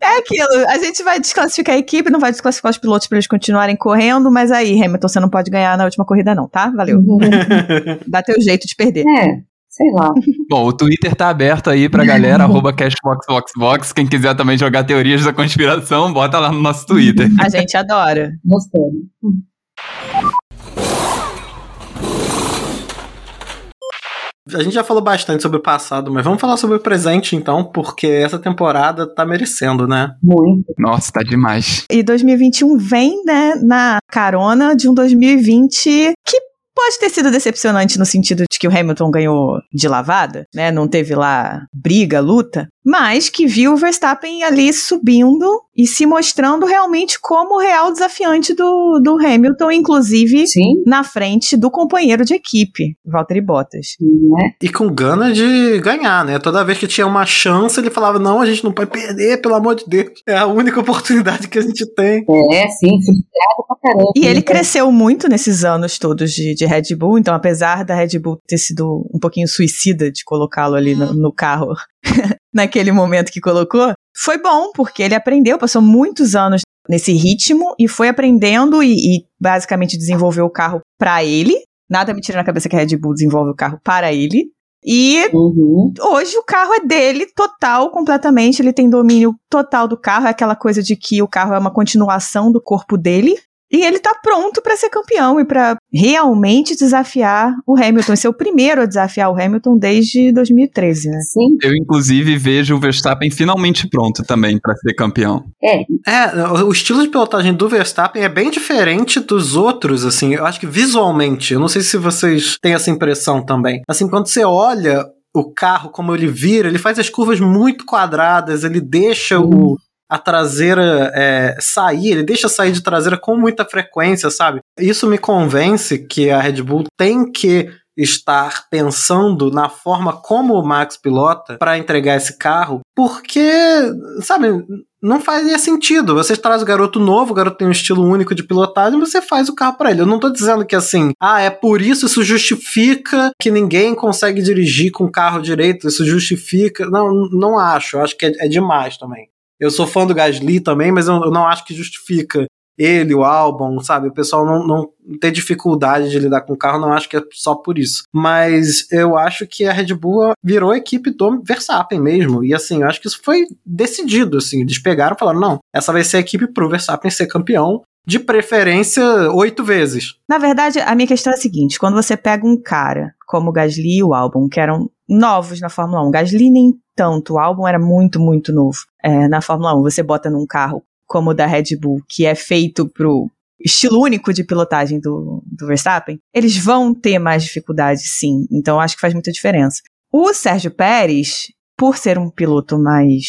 S2: É aquilo, a gente vai desclassificar a equipe, não vai desclassificar os pilotos pra eles continuarem correndo, mas aí, Hamilton, você não pode ganhar na última corrida não, tá? Valeu. Dá teu jeito de perder.
S5: é, sei lá.
S4: Bom, o Twitter tá aberto aí pra galera, arroba cashboxboxbox. Quem quiser também jogar teorias da conspiração, bota lá no nosso Twitter.
S2: A gente adora.
S5: Gostando.
S3: A gente já falou bastante sobre o passado, mas vamos falar sobre o presente então, porque essa temporada tá merecendo, né?
S5: Muito.
S4: Nossa, tá demais.
S2: E 2021 vem, né, na carona de um 2020 que pode ter sido decepcionante no sentido de que o Hamilton ganhou de lavada, né? Não teve lá briga, luta, mas que viu o Verstappen ali subindo e se mostrando realmente como o real desafiante do, do Hamilton, inclusive
S5: Sim.
S2: na frente do companheiro de equipe, Valtteri Bottas.
S5: Né?
S3: E com gana de ganhar, né? Toda vez que tinha uma chance, ele falava: não, a gente não pode perder, pelo amor de Deus. É a única oportunidade que a gente tem.
S5: É, sim, frustrado pra caramba.
S2: E ele cresceu muito nesses anos todos de, de Red Bull, então apesar da Red Bull ter sido um pouquinho suicida de colocá-lo ali no, no carro naquele momento que colocou, foi bom, porque ele aprendeu, passou muitos anos nesse ritmo e foi aprendendo e, e basicamente desenvolveu o carro para ele. Nada me tira na cabeça que a Red Bull desenvolve o carro para ele. E
S5: Uhum.
S2: hoje o carro é dele total, completamente. Ele tem domínio total do carro. É aquela coisa de que o carro é uma continuação do corpo dele. E ele tá pronto para ser campeão e para realmente desafiar o Hamilton. Ser o primeiro a desafiar o Hamilton desde 2013, né?
S5: Sim,
S4: Eu, inclusive, vejo o Verstappen finalmente pronto também pra ser campeão.
S5: é.
S3: É, o estilo de pilotagem do Verstappen é bem diferente dos outros, assim. Eu acho que visualmente, eu não sei se vocês têm essa impressão também. Assim, quando você olha o carro, como ele vira, ele faz as curvas muito quadradas, ele deixa o, a traseira é, sair, ele deixa sair de traseira com muita frequência, sabe? Isso me convence que a Red Bull tem que estar pensando na forma como o Max pilota para entregar esse carro, porque, sabe, não fazia sentido. Você traz o garoto novo, o garoto tem um estilo único de pilotagem, você faz o carro para ele. Eu não tô dizendo que assim, ah, é por isso isso justifica que ninguém consegue dirigir com o carro direito, isso justifica. Não, não acho. Eu acho que é, é demais também. Eu sou fã do Gasly também, mas eu, eu não acho que justifica ele, o álbum, sabe? O pessoal não, não tem dificuldade de lidar com o carro, não acho que é só por isso. Mas eu acho que a Red Bull virou a equipe do Verstappen mesmo. E assim, eu acho que isso foi decidido, assim. Eles pegaram e falaram, não, essa vai ser a equipe pro Verstappen ser campeão. De preferência, oito vezes.
S2: Na verdade, a minha questão é a seguinte: quando você pega um cara como o Gasly e o Albon, que eram novos na Fórmula 1, Gasly nem tanto, o Albon era muito, muito novo é, na Fórmula 1. Você bota num carro como o da Red Bull, que é feito pro estilo único de pilotagem do, do Verstappen, eles vão ter mais dificuldade, sim. Então, acho que faz muita diferença. O Sérgio Pérez, por ser um piloto mais,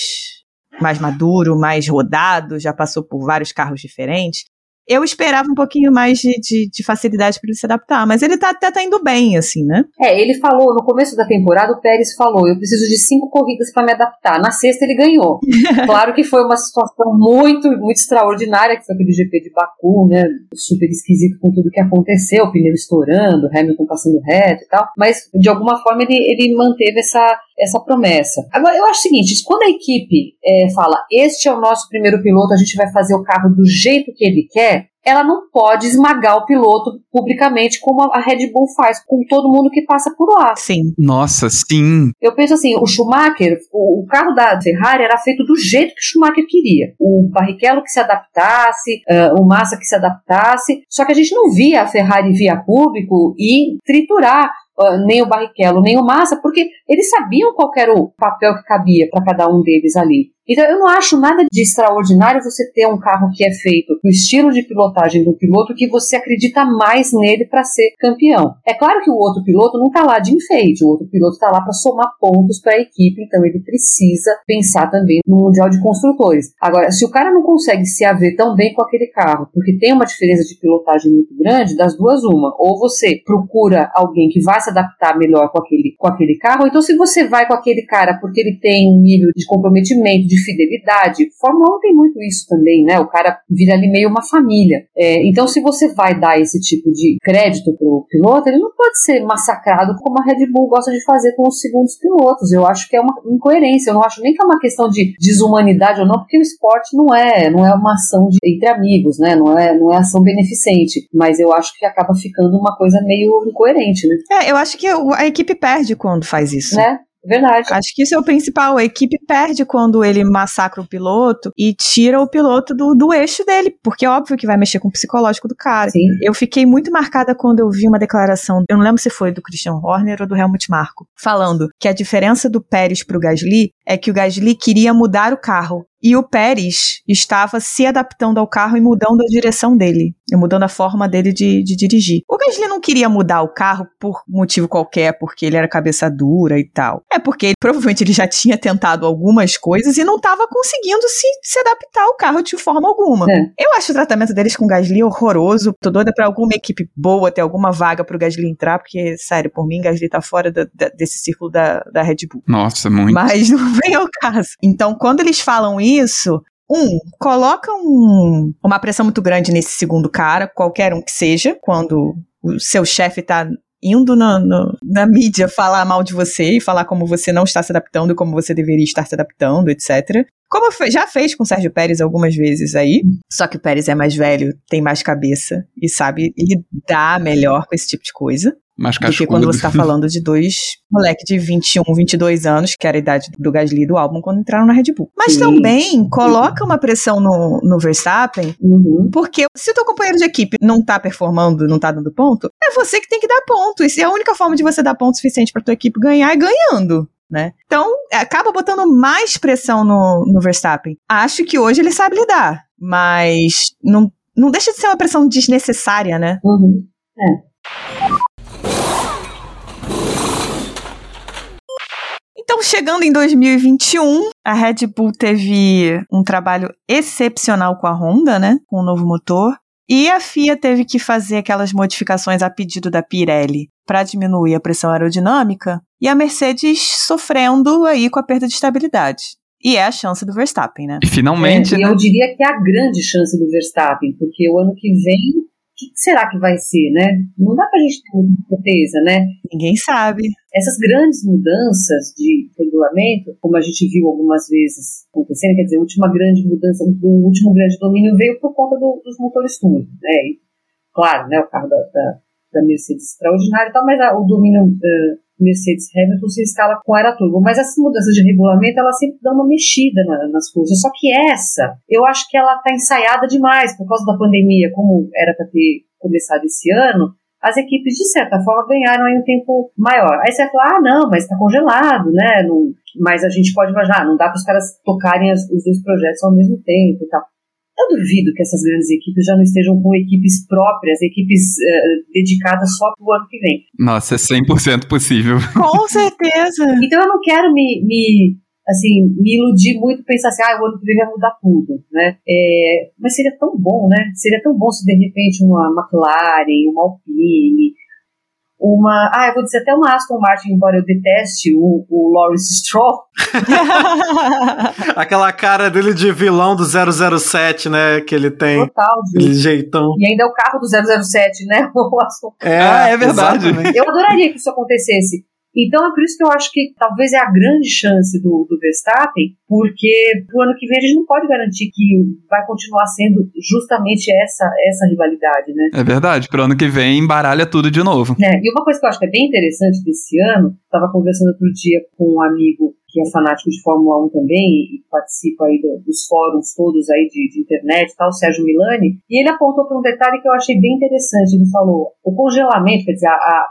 S2: mais maduro, mais rodado, já passou por vários carros diferentes, eu esperava um pouquinho mais de, de, de facilidade para ele se adaptar, mas ele tá, até tá indo bem, assim, né?
S5: É, ele falou, no começo da temporada, o Pérez falou: eu preciso de cinco corridas para me adaptar. Na sexta ele ganhou. claro que foi uma situação muito, muito extraordinária, que foi aquele GP de Baku, né? Super esquisito com tudo que aconteceu, o pneu estourando, Hamilton passando reto e tal. Mas, de alguma forma, ele, ele manteve essa, essa promessa. Agora, eu acho o seguinte: quando a equipe é, fala, este é o nosso primeiro piloto, a gente vai fazer o carro do jeito que ele quer, ela não pode esmagar o piloto publicamente como a Red Bull faz com todo mundo que passa por lá.
S2: Sim.
S4: Nossa, sim.
S5: Eu penso assim, o Schumacher, o, o carro da Ferrari era feito do jeito que o Schumacher queria. O Barrichello que se adaptasse, uh, o Massa que se adaptasse. Só que a gente não via a Ferrari via público e triturar uh, nem o Barrichello, nem o Massa, porque eles sabiam qual era o papel que cabia para cada um deles ali. Então eu não acho nada de extraordinário você ter um carro que é feito no estilo de pilotagem do piloto que você acredita mais nele para ser campeão. É claro que o outro piloto não está lá de enfeite, o outro piloto está lá para somar pontos para a equipe, então ele precisa pensar também no Mundial de Construtores. Agora, se o cara não consegue se haver tão bem com aquele carro, porque tem uma diferença de pilotagem muito grande, das duas uma, ou você procura alguém que vai se adaptar melhor com aquele, com aquele carro, ou então se você vai com aquele cara porque ele tem um nível de comprometimento, de fidelidade. Fórmula 1 tem muito isso também, né? O cara vira ali meio uma família. É, então, se você vai dar esse tipo de crédito pro piloto, ele não pode ser massacrado como a Red Bull gosta de fazer com os segundos pilotos. Eu acho que é uma incoerência. Eu não acho nem que é uma questão de desumanidade ou não, porque o esporte não é, não é uma ação de, entre amigos, né? Não é, não é ação beneficente. Mas eu acho que acaba ficando uma coisa meio incoerente, né?
S2: É, eu acho que a equipe perde quando faz isso.
S5: Né? Verdade.
S2: Acho que isso é o principal. A equipe perde quando ele massacra o piloto e tira o piloto do, do eixo dele, porque é óbvio que vai mexer com o psicológico do cara.
S5: Sim.
S2: Eu fiquei muito marcada quando eu vi uma declaração, eu não lembro se foi do Christian Horner ou do Helmut Marko, falando que a diferença do Pérez pro Gasly é que o Gasly queria mudar o carro e o Pérez estava se adaptando ao carro e mudando a direção dele, e mudando a forma dele de, de dirigir. O Gasly não queria mudar o carro por motivo qualquer, porque ele era cabeça dura e tal. É porque provavelmente ele já tinha tentado algumas coisas e não estava conseguindo se, se adaptar ao carro de forma alguma.
S5: É.
S2: Eu acho o tratamento deles com o Gasly horroroso. Tô doida pra alguma equipe boa ter alguma vaga pro Gasly entrar, porque, sério, por mim, Gasly tá fora da- da- desse círculo da, da Red Bull.
S4: Nossa, muito.
S2: Mas não vem ao caso. Então, quando eles falam isso, um, coloca um- uma pressão muito grande nesse segundo cara, qualquer um que seja, quando o seu chefe tá indo na, no- na mídia falar mal de você e falar como você não está se adaptando como você deveria estar se adaptando, etc. Como já fez com o Sérgio Pérez algumas vezes aí, só que o Pérez é mais velho, tem mais cabeça e sabe lidar melhor com esse tipo de coisa
S4: Mais
S2: do que
S4: cascudo.
S2: quando você tá falando de dois moleque de 21, 22 anos, que era a idade do Gasly do álbum quando entraram na Red Bull. Mas
S5: Sim.
S2: também coloca uma pressão no, no Verstappen,
S5: Uhum.
S2: porque se o teu companheiro de equipe não tá performando, não tá dando ponto, é você que tem que dar ponto. E se a única forma de você dar ponto suficiente pra tua equipe ganhar é ganhando. Né? Então, acaba botando mais pressão no, no Verstappen. Acho que hoje ele sabe lidar, mas não, não deixa de ser uma pressão desnecessária, né?
S5: Uhum.
S2: Então, chegando em 2021, a Red Bull teve um trabalho excepcional com a Honda, né? Com o novo motor. E a FIA teve que fazer aquelas modificações a pedido da Pirelli para diminuir a pressão aerodinâmica. E a Mercedes sofrendo aí com a perda de estabilidade. E é a chance do Verstappen, né?
S4: E finalmente,
S5: É, e
S4: né?
S5: eu diria que é a grande chance do Verstappen, porque o ano que vem, que será que vai ser, né? Não dá pra gente ter muita certeza, né?
S2: Ninguém sabe.
S5: Essas grandes mudanças de regulamento, como a gente viu algumas vezes acontecendo, quer dizer, a última grande mudança, o último grande domínio veio por conta do- dos motores turbo, né? E, claro, né, o carro da, da, da Mercedes extraordinário e tal, mas a- o domínio eh, Mercedes Hamilton se escala com era turbo. Mas essas mudanças de regulamento, elas sempre dão uma mexida na- nas coisas. Só que essa, eu acho que ela está ensaiada demais por causa da pandemia, como era para ter começado esse ano. As equipes, de certa forma, ganharam aí um tempo maior. Aí você vai falar, ah, não, mas está congelado, né? Não- mas a gente pode imaginar, não dá para os caras tocarem as- os dois projetos ao mesmo tempo e tal. Eu duvido que essas grandes equipes já não estejam com equipes próprias, equipes eh, dedicadas só para o ano que vem.
S4: Nossa, é 100% possível.
S2: Com certeza.
S5: Então eu não quero me, me, assim, me iludir muito pensar assim, ah, o ano que vem vai mudar tudo, né? É, mas seria tão bom, né? Seria tão bom se de repente uma McLaren, uma Alpine, uma, ah, eu vou dizer até uma Aston Martin, embora eu deteste o, o Lawrence Stroll,
S3: Aquela cara dele de vilão do 007, né? Que ele tem.
S5: total, de,
S3: Aquele jeitão.
S5: e ainda é o carro do 007, né? O Aston
S3: É,
S4: Ah, é verdade.
S3: exatamente.
S5: Eu adoraria que isso acontecesse. Então é por isso que eu acho que talvez é a grande chance do, do Verstappen, porque pro ano que vem a gente não pode garantir que vai continuar sendo justamente essa, essa rivalidade, né?
S4: É verdade, pro ano que vem embaralha tudo de novo.
S5: É, E uma coisa que eu acho que é bem interessante desse ano, estava conversando outro dia com um amigo que é fanático de Fórmula 1 também e participa aí do- dos fóruns todos aí de, de internet e tal, o Sérgio Milani, e ele apontou para um detalhe que eu achei bem interessante. Ele falou: o congelamento, quer dizer, a, a,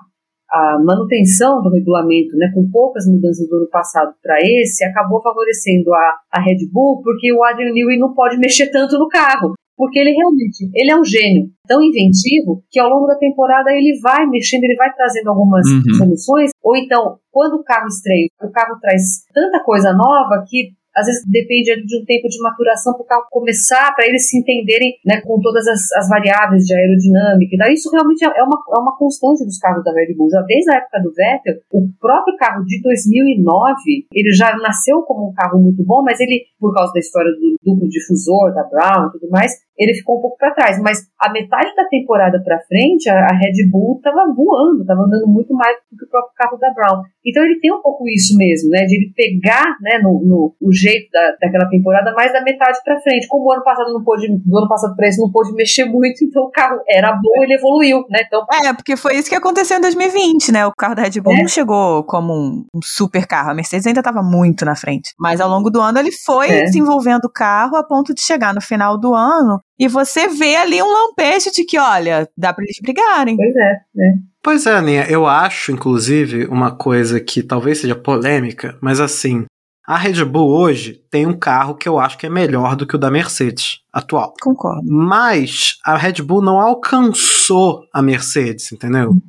S5: a manutenção do regulamento, né, com poucas mudanças do ano passado para esse, acabou favorecendo a, a Red Bull, porque o Adrian Newey não pode mexer tanto no carro. Porque ele realmente, ele é um gênio tão inventivo que ao longo da temporada ele vai mexendo, ele vai trazendo algumas
S4: Uhum.
S5: soluções, ou então, quando o carro estreia, o carro traz tanta coisa nova que às vezes depende de um tempo de maturação para o carro começar, para eles se entenderem né, com todas as, as variáveis de aerodinâmica. e daí Isso realmente é uma, é uma constante dos carros da Red Bull. Já desde a época do Vettel, o próprio carro de 2009, ele já nasceu como um carro muito bom, mas ele, por causa da história do duplo difusor, da Brown e tudo mais, ele ficou um pouco para trás. Mas a metade da temporada para frente, a, a, Red Bull estava voando, estava andando muito mais do que o próprio carro da Brown. Então ele tem um pouco isso mesmo, né? De ele pegar né, no, no o jeito da, daquela temporada mais da metade para frente. Como o ano passado não pôde, do ano passado para esse não pôde mexer muito, então o carro era bom, ele evoluiu, né? Então,
S2: é, porque foi isso que aconteceu em 2020, né? O carro da Red Bull é. não chegou como um, um, super carro. A Mercedes ainda estava muito na frente. Mas ao longo do ano ele foi é. desenvolvendo o carro a ponto de chegar no final do ano e você vê ali um lampejo de que, olha, dá para eles brigarem.
S5: Pois é, né?
S3: Pois é, Aninha, eu acho, inclusive, uma coisa que talvez seja polêmica, mas assim, a Red Bull hoje tem um carro que eu acho que é melhor do que o da Mercedes atual.
S2: Concordo.
S3: Mas a Red Bull não alcançou a Mercedes, entendeu? Uhum.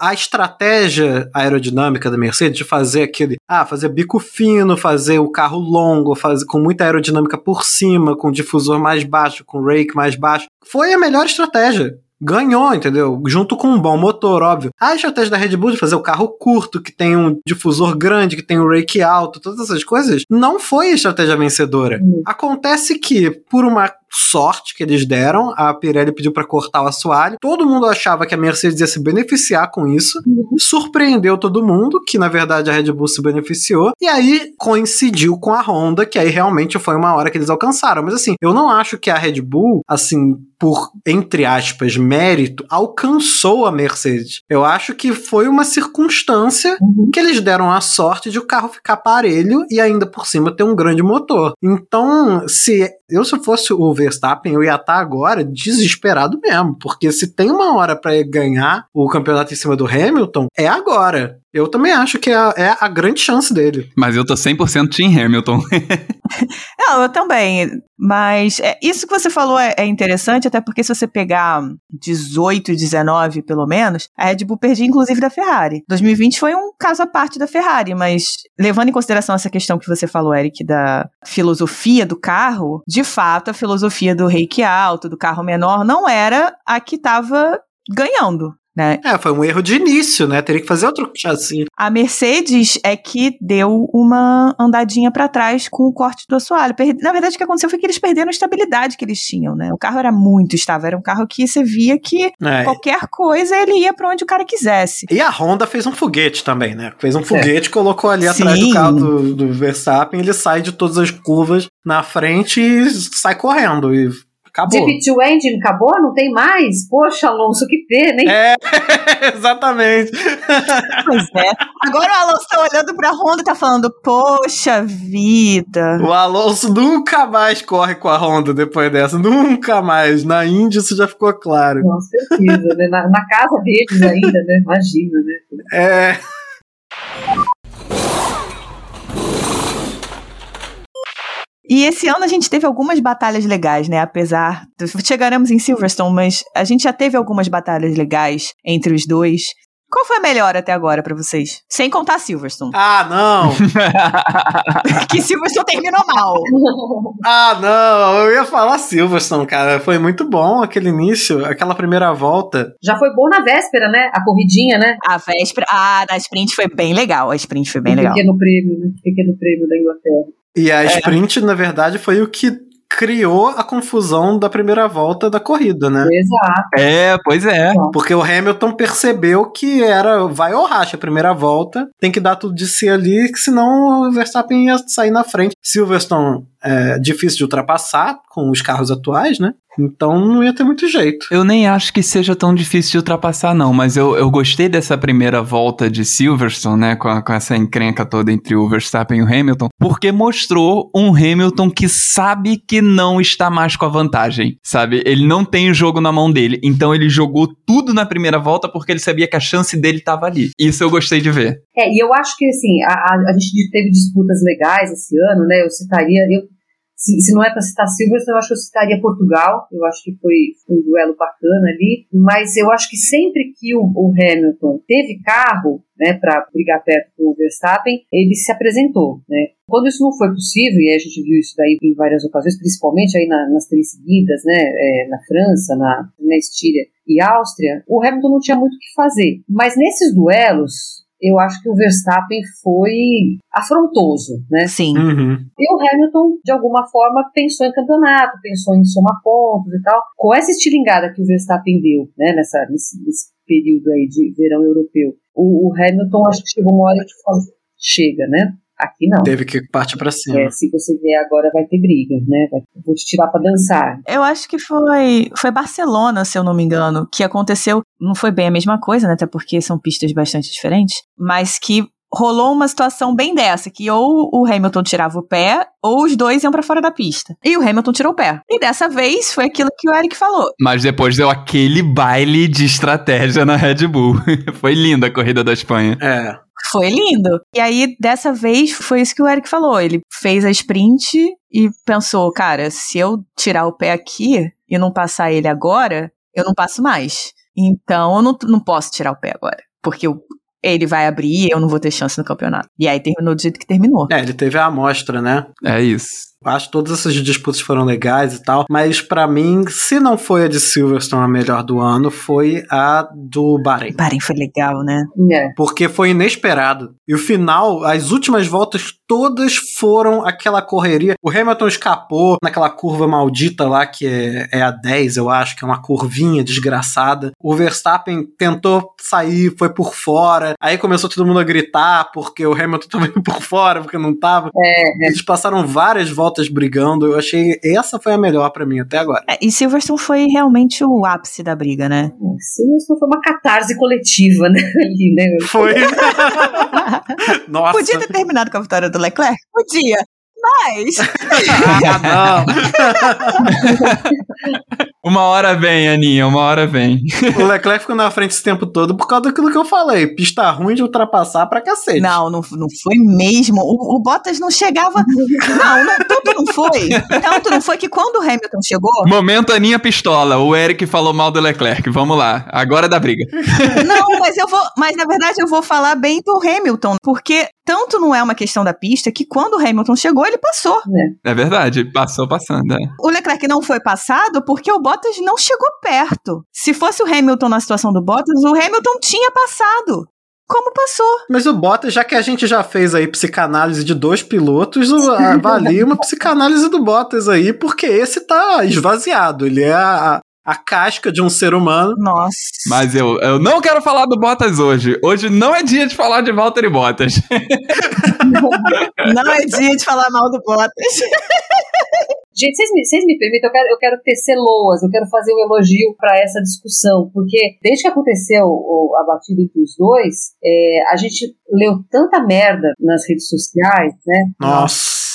S3: A estratégia aerodinâmica da Mercedes de fazer aquele, ah, fazer bico fino, fazer o carro longo, fazer com muita aerodinâmica por cima, com difusor mais baixo, com rake mais baixo, foi a melhor estratégia ganhou, entendeu? Junto com um bom motor, óbvio. A estratégia da Red Bull de fazer o carro curto, que tem um difusor grande, que tem um rake alto, todas essas coisas, não foi a estratégia vencedora. Acontece que, por uma sorte que eles deram. A Pirelli pediu para cortar o assoalho. Todo mundo achava que a Mercedes ia se beneficiar com isso. Surpreendeu todo mundo, que na verdade a Red Bull se beneficiou. E aí coincidiu com a Honda, que aí realmente foi uma hora que eles alcançaram. Mas assim, eu não acho que a Red Bull, assim, por, entre aspas, mérito, alcançou a Mercedes. Eu acho que foi uma circunstância uhum. que eles deram a sorte de o carro ficar parelho e ainda por cima ter um grande motor. Então, se eu se fosse o Verstappen, eu ia estar tá agora desesperado mesmo, porque se tem uma hora para ganhar o campeonato em cima do Hamilton, é agora. Eu também acho que é a, é a grande chance dele.
S4: Mas eu tô 100% Team Hamilton.
S2: Não, eu também. Mas é, isso que você falou é, é, interessante, até porque se você pegar 18 e 19, pelo menos, a Red Bull perdia inclusive da Ferrari. 2020 foi um caso à parte da Ferrari, mas levando em consideração essa questão que você falou, Eric, da filosofia do carro, de fato, a filosofia do reiki alto, do carro menor, não era a que estava ganhando. Né?
S3: É, foi um erro de início, né? Teria que fazer outro chassi.
S2: A Mercedes é que deu uma andadinha para trás com o corte do assoalho. Na verdade, o que aconteceu foi que eles perderam a estabilidade que eles tinham, né? O carro era muito estável, era um carro que você via que é. qualquer coisa ele ia para onde o cara quisesse.
S3: E a Honda fez um foguete também, né? Fez um foguete, é. colocou ali Sim. atrás do carro do, do Verstappen, ele sai de todas as curvas na frente e sai correndo. E Acabou.
S5: GP2 Engine acabou? Não tem mais? Poxa, Alonso, que pena, hein?
S3: É, exatamente.
S2: Pois é. Agora o Alonso tá olhando pra Honda e tá falando, poxa vida.
S3: O Alonso nunca mais corre com a Honda depois dessa. Nunca mais. Na Índia isso já ficou claro.
S5: Com certeza, né? Na, na casa deles ainda, né? Imagina, né?
S3: É.
S2: E esse ano a gente teve algumas batalhas legais, né? Apesar. Chegaremos em Silverstone, mas a gente já teve algumas batalhas legais entre os dois. Qual foi a melhor até agora para vocês? Sem contar Silverstone.
S3: Ah, não!
S2: que Silverstone terminou mal.
S3: ah, não! Eu ia falar Silverstone, cara. Foi muito bom aquele início, aquela primeira volta.
S5: Já foi bom na véspera, né? A corridinha, né?
S2: A véspera. Ah, na sprint foi bem legal. A sprint foi bem o legal.
S5: Pequeno prêmio, né? Pequeno prêmio da Inglaterra.
S3: E a é. sprint, na verdade, foi o que criou a confusão da primeira volta da corrida, né?
S5: Exato.
S4: É, pois é.
S3: Porque o Hamilton percebeu que era vai ou racha a primeira volta, tem que dar tudo de si ali, que senão o Verstappen ia sair na frente. Silverstone é difícil de ultrapassar com os carros atuais, né? Então não ia ter muito jeito.
S4: Eu nem acho que seja tão difícil de ultrapassar, não, mas eu, eu gostei dessa primeira volta de Silverstone, né, com, a, com essa encrenca toda entre o Verstappen e o Hamilton, porque mostrou um Hamilton que sabe que não está mais com a vantagem, sabe? Ele não tem o jogo na mão dele, então ele jogou tudo na primeira volta porque ele sabia que a chance dele estava ali. Isso eu gostei de ver.
S5: É, e eu acho que, assim, a, a, a gente teve disputas legais esse ano, né, eu citaria, eu se, se não é para citar Silverstone, eu acho que eu citaria Portugal. Eu acho que foi um duelo bacana ali. Mas eu acho que sempre que o, o Hamilton teve carro, né, para brigar perto com o Verstappen, ele se apresentou, né. Quando isso não foi possível, e a gente viu isso daí em várias ocasiões, principalmente aí na, nas três seguidas, né, é, na França, na, na Estíria e Áustria, o Hamilton não tinha muito o que fazer. Mas nesses duelos, eu acho que o Verstappen foi afrontoso, né?
S2: Sim.
S3: Uhum.
S5: E o Hamilton, de alguma forma, pensou em campeonato, pensou em somar pontos e tal. Com essa estilingada que o Verstappen deu, né, nessa, nesse, nesse período aí de verão europeu, o, o Hamilton acho que chegou uma hora que falou, chega, né? Aqui não.
S3: Teve que partir pra cima.
S5: É, se você vier agora vai ter briga, né? Vai, vou te tirar pra dançar.
S2: Eu acho que foi, foi Barcelona, se eu não me engano, que aconteceu. Não foi bem a mesma coisa, né? Até porque são pistas bastante diferentes. Mas que rolou uma situação bem dessa, que ou o Hamilton tirava o pé, ou os dois iam pra fora da pista. E o Hamilton tirou o pé. E dessa vez foi aquilo que o Eric falou.
S4: Mas depois deu aquele baile de estratégia na Red Bull. Foi linda a corrida da Espanha.
S3: É.
S2: Foi lindo. E aí, dessa vez, foi isso que o Eric falou. Ele fez a sprint e pensou, cara, se eu tirar o pé aqui e não passar ele agora, eu não passo mais. Então, eu não, não posso tirar o pé agora. Porque eu, ele vai abrir e eu não vou ter chance no campeonato. E aí terminou do jeito que terminou.
S3: É, ele teve a amostra, né?
S4: É isso.
S3: Acho que todas essas disputas foram legais e tal, mas pra mim, se não foi a de Silverstone a melhor do ano, foi a do Bahrein.
S2: Bahrein foi legal, né?
S5: É.
S3: Porque foi inesperado. E o final, as últimas voltas todas foram aquela correria. O Hamilton escapou naquela curva maldita lá, que é, é a 10, eu acho, que é uma curvinha desgraçada. O Verstappen tentou sair, foi por fora. Aí começou todo mundo a gritar, porque o Hamilton também por fora, porque não tava.
S5: É,
S3: Eles passaram várias voltas brigando. Eu achei essa foi a melhor pra mim até agora.
S2: É, e Silverstone foi realmente o ápice da briga, né?
S5: Silverstone foi uma catarse coletiva, né? Ali, né?
S3: Foi. Nossa.
S2: Podia ter terminado com a vitória do Leclerc? Podia. Mas.
S3: Ah,
S4: Uma hora vem, Aninha, uma hora vem.
S3: não. O Leclerc ficou na frente esse tempo todo por causa daquilo que eu falei. Pista ruim de ultrapassar pra cacete.
S2: Não, não, não foi mesmo. O, o Bottas não chegava. Não, não, tanto não foi. Tanto não foi que quando o Hamilton chegou.
S4: Momento Aninha Pistola. O Eric falou mal do Leclerc. Vamos lá. Agora é da briga.
S2: Não, mas eu vou. Mas na verdade eu vou falar bem do Hamilton. Porque tanto não é uma questão da pista que quando o Hamilton chegou, ele passou.
S4: É verdade. Passou passando. É.
S2: O Leclerc não foi passado porque o Bottas não chegou perto. Se fosse o Hamilton na situação do Bottas, o Hamilton tinha passado. Como passou?
S3: Mas o Bottas, já que a gente já fez aí psicanálise de dois pilotos, o- ah, valia uma psicanálise do Bottas aí, porque esse tá esvaziado. Ele é a, a casca de um ser humano.
S2: Nossa.
S4: Mas eu, eu não quero falar do Bottas hoje. Hoje não é dia de falar de Valtteri Bottas.
S2: Não é dia de falar mal do Bottas.
S5: Gente, vocês me, vocês me permitem, eu quero, eu quero tecer loas, eu quero fazer um elogio para essa discussão, porque desde que aconteceu o- a batida entre os dois, é, a gente leu tanta merda nas redes sociais, né?
S3: Nossa.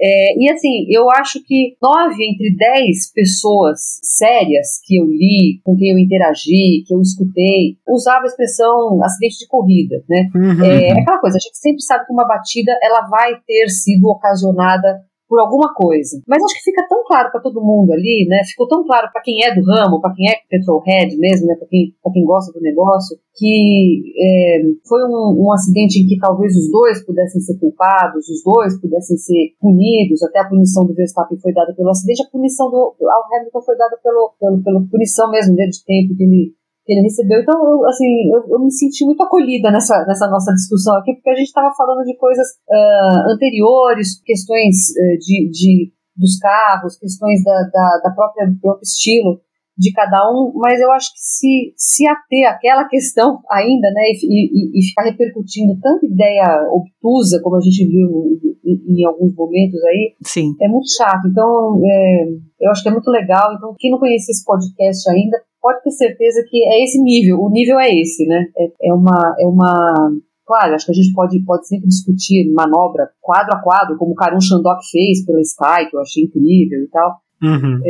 S5: É, e assim, eu acho que nove entre dez pessoas sérias que eu li, com quem eu interagi, que eu escutei, usava a expressão acidente de corrida, né?
S3: Uhum.
S5: É, é aquela coisa, a gente sempre sabe que uma batida ela vai ter sido ocasionada por alguma coisa. Mas acho que fica tão claro para todo mundo ali, né? Ficou tão claro para quem é do ramo, para quem é petrolhead mesmo, né? Para quem, pra quem gosta do negócio, que é, foi um, um acidente em que talvez os dois pudessem ser culpados, os dois pudessem ser punidos. Até a punição do Verstappen foi dada pelo acidente, a punição do ao Hamilton foi dada pelo, pelo, pela punição mesmo né, de tempo que ele ele recebeu. Então, eu, assim, eu, eu me senti muito acolhida nessa, nessa nossa discussão aqui, porque a gente estava falando de coisas ah, anteriores, questões eh, de, de, dos carros, questões da, da, da própria, do próprio estilo de cada um, mas eu acho que se, se ater àquela questão ainda, né, e, e, e ficar repercutindo tanta ideia obtusa, como a gente viu em, em alguns momentos aí,
S2: Sim.
S5: é muito chato. Então, é, eu acho que é muito legal. Então, quem não conhece esse podcast ainda, pode ter certeza que é esse nível. O nível é esse, né? É, é uma, é uma. Claro, acho que a gente pode, pode sempre discutir manobra quadro a quadro, como o Karun Shandok fez pela Sky, que eu achei incrível e tal.
S3: Uhum.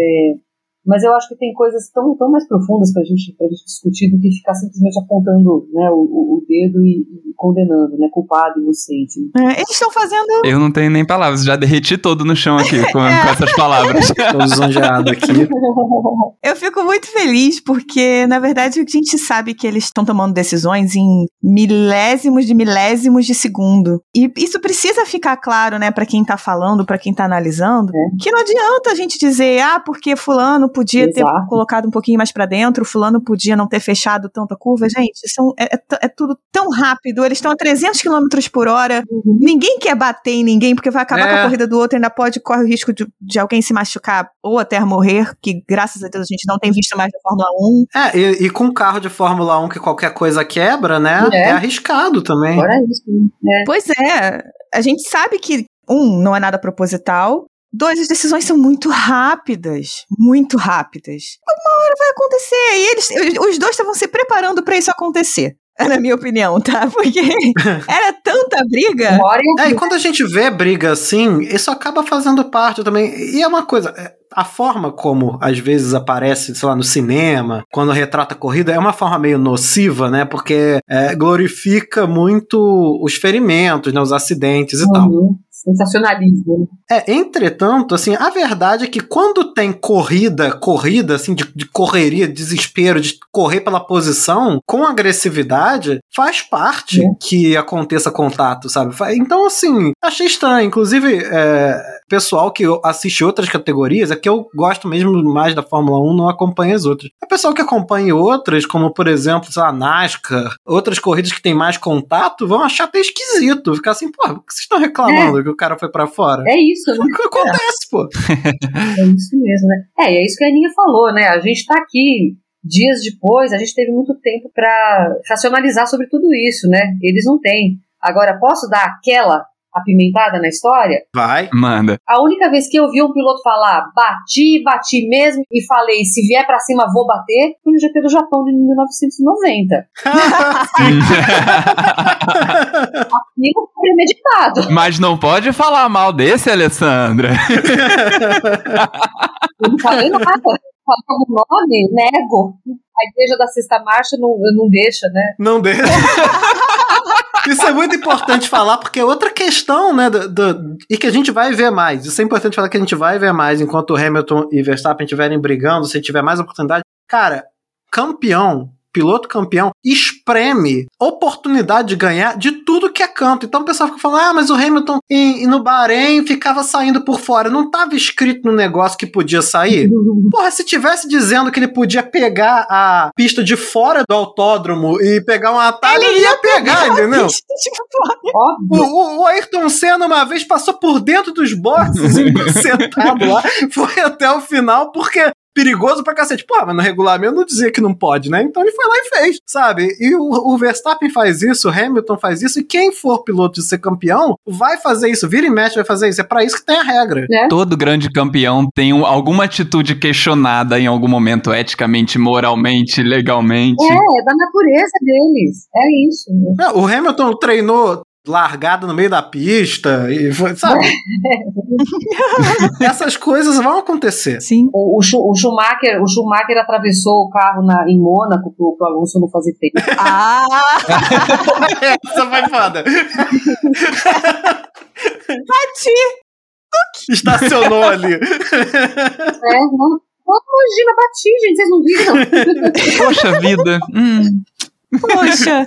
S5: Mas eu acho que tem coisas tão, tão mais profundas pra gente, pra gente discutir do que ficar simplesmente apontando né, o, o, dedo e, e condenando, né? Culpado, inocente.
S2: É, eles estão fazendo.
S4: eu não tenho nem palavras. Já derreti todo no chão aqui com, com essas palavras.
S3: Tô lisonjeado aqui.
S2: Eu fico muito feliz porque, na verdade, a gente sabe que eles estão tomando decisões em milésimos de milésimos de segundo. E isso precisa ficar claro, né, para quem tá falando, para quem tá analisando, que não adianta a gente dizer, ah, porque fulano podia
S5: Exato.
S2: ter colocado um pouquinho mais pra dentro, o fulano podia não ter fechado tanta curva. Gente, são, é, é t- é tudo tão rápido, eles estão a 300 km por hora,
S5: Uhum.
S2: ninguém quer bater em ninguém, porque vai acabar
S3: É.
S2: com a corrida do outro, ainda pode, corre o risco de, de alguém se machucar ou até morrer, que graças a Deus a gente não tem visto mais na Fórmula 1.
S3: É, e, e com carro de Fórmula 1 que qualquer coisa quebra, né?
S5: É.
S3: É, arriscado também.
S5: Agora é isso. né?
S2: Pois é, a gente sabe que, um, não é nada proposital, dois, as decisões são muito rápidas, muito rápidas. Uma hora vai acontecer, e eles, os dois estavam se preparando pra isso acontecer. Na minha opinião, tá? Porque era tanta briga.
S3: É, e quando a gente vê briga assim, isso acaba fazendo parte também. E é uma coisa, é, a forma como às vezes aparece, sei lá, no cinema, quando retrata a corrida, é uma forma meio nociva, né? Porque é, glorifica muito os ferimentos, né? Os acidentes e tal.
S5: Sensacionalismo. né?
S3: É, entretanto, assim, a verdade é que quando tem corrida, corrida, assim, de, de correria, desespero, de correr pela posição, com agressividade, faz parte
S5: É.
S3: que aconteça contato, sabe? Então, assim, achei estranho. Inclusive, é, pessoal que assiste outras categorias, é que eu gosto mesmo mais da Fórmula 1, não acompanha as outras. É pessoal que acompanha outras, como, por exemplo, lá, NASCAR, outras corridas que tem mais contato, vão achar até esquisito. Ficar assim, pô, por que vocês estão reclamando que o cara foi pra fora?
S5: É isso, né?
S3: O que acontece, pô?
S5: É isso mesmo, né? É, é isso que a Aninha falou, né? A gente tá aqui dias depois, a gente teve muito tempo pra racionalizar sobre tudo isso, né? Eles não têm. Agora, posso dar aquela apimentada na história?
S3: Vai.
S4: Manda.
S5: A única vez que eu vi um piloto falar bati, bati mesmo e falei se vier pra cima vou bater foi no GP do Japão de 1990. Aquilo foi premeditado.
S4: Mas não pode falar mal desse, Alessandra.
S5: Eu não falei nada. Falei algum nome? Nego. A igreja da sexta marcha não, não deixa, né?
S3: Não deixa. Isso é muito importante falar, porque é outra questão, né? Do, do- e que a gente vai ver mais. Isso é importante falar que a gente vai ver mais enquanto Hamilton e Verstappen estiverem brigando, se tiver mais oportunidade. Cara, campeão, piloto campeão, espreme oportunidade de ganhar de tudo que é canto. Então o pessoal fica falando, ah, mas o Hamilton em- em- no Bahrein ficava saindo por fora. Não estava escrito no negócio que podia sair? Porra, se tivesse dizendo que ele podia pegar a pista de fora do autódromo e pegar um atalho, ele ia pegar, entendeu? O,
S5: Óbvio.
S3: o- o Ayrton Senna uma vez passou por dentro dos boxes, sentado lá, foi até o final, porque perigoso pra cacete. Pô, mas no regulamento não dizia que não pode, né? Então ele foi lá e fez, sabe? E o, o Verstappen faz isso, o Hamilton faz isso, e quem for piloto de ser campeão vai fazer isso, vira e mexe vai fazer isso. É pra isso que tem a regra.
S4: Todo grande campeão tem um- alguma atitude questionada em algum momento, eticamente, moralmente, legalmente.
S5: É, é da natureza deles. É isso. né?
S3: Não, O Hamilton treinou largada no meio da pista, e foi, sabe? Essas coisas vão acontecer.
S2: Sim.
S5: O, o, Schu- o Schumacher, o Schumacher atravessou o carro na, em Mônaco pro, pro Alonso não fazer feio.
S2: Ah!
S3: Essa foi foda.
S2: Bati!
S3: Estacionou ali.
S5: É, não. Não, imagina, bati, gente, vocês não viram?
S4: Poxa vida. Hum.
S2: Poxa!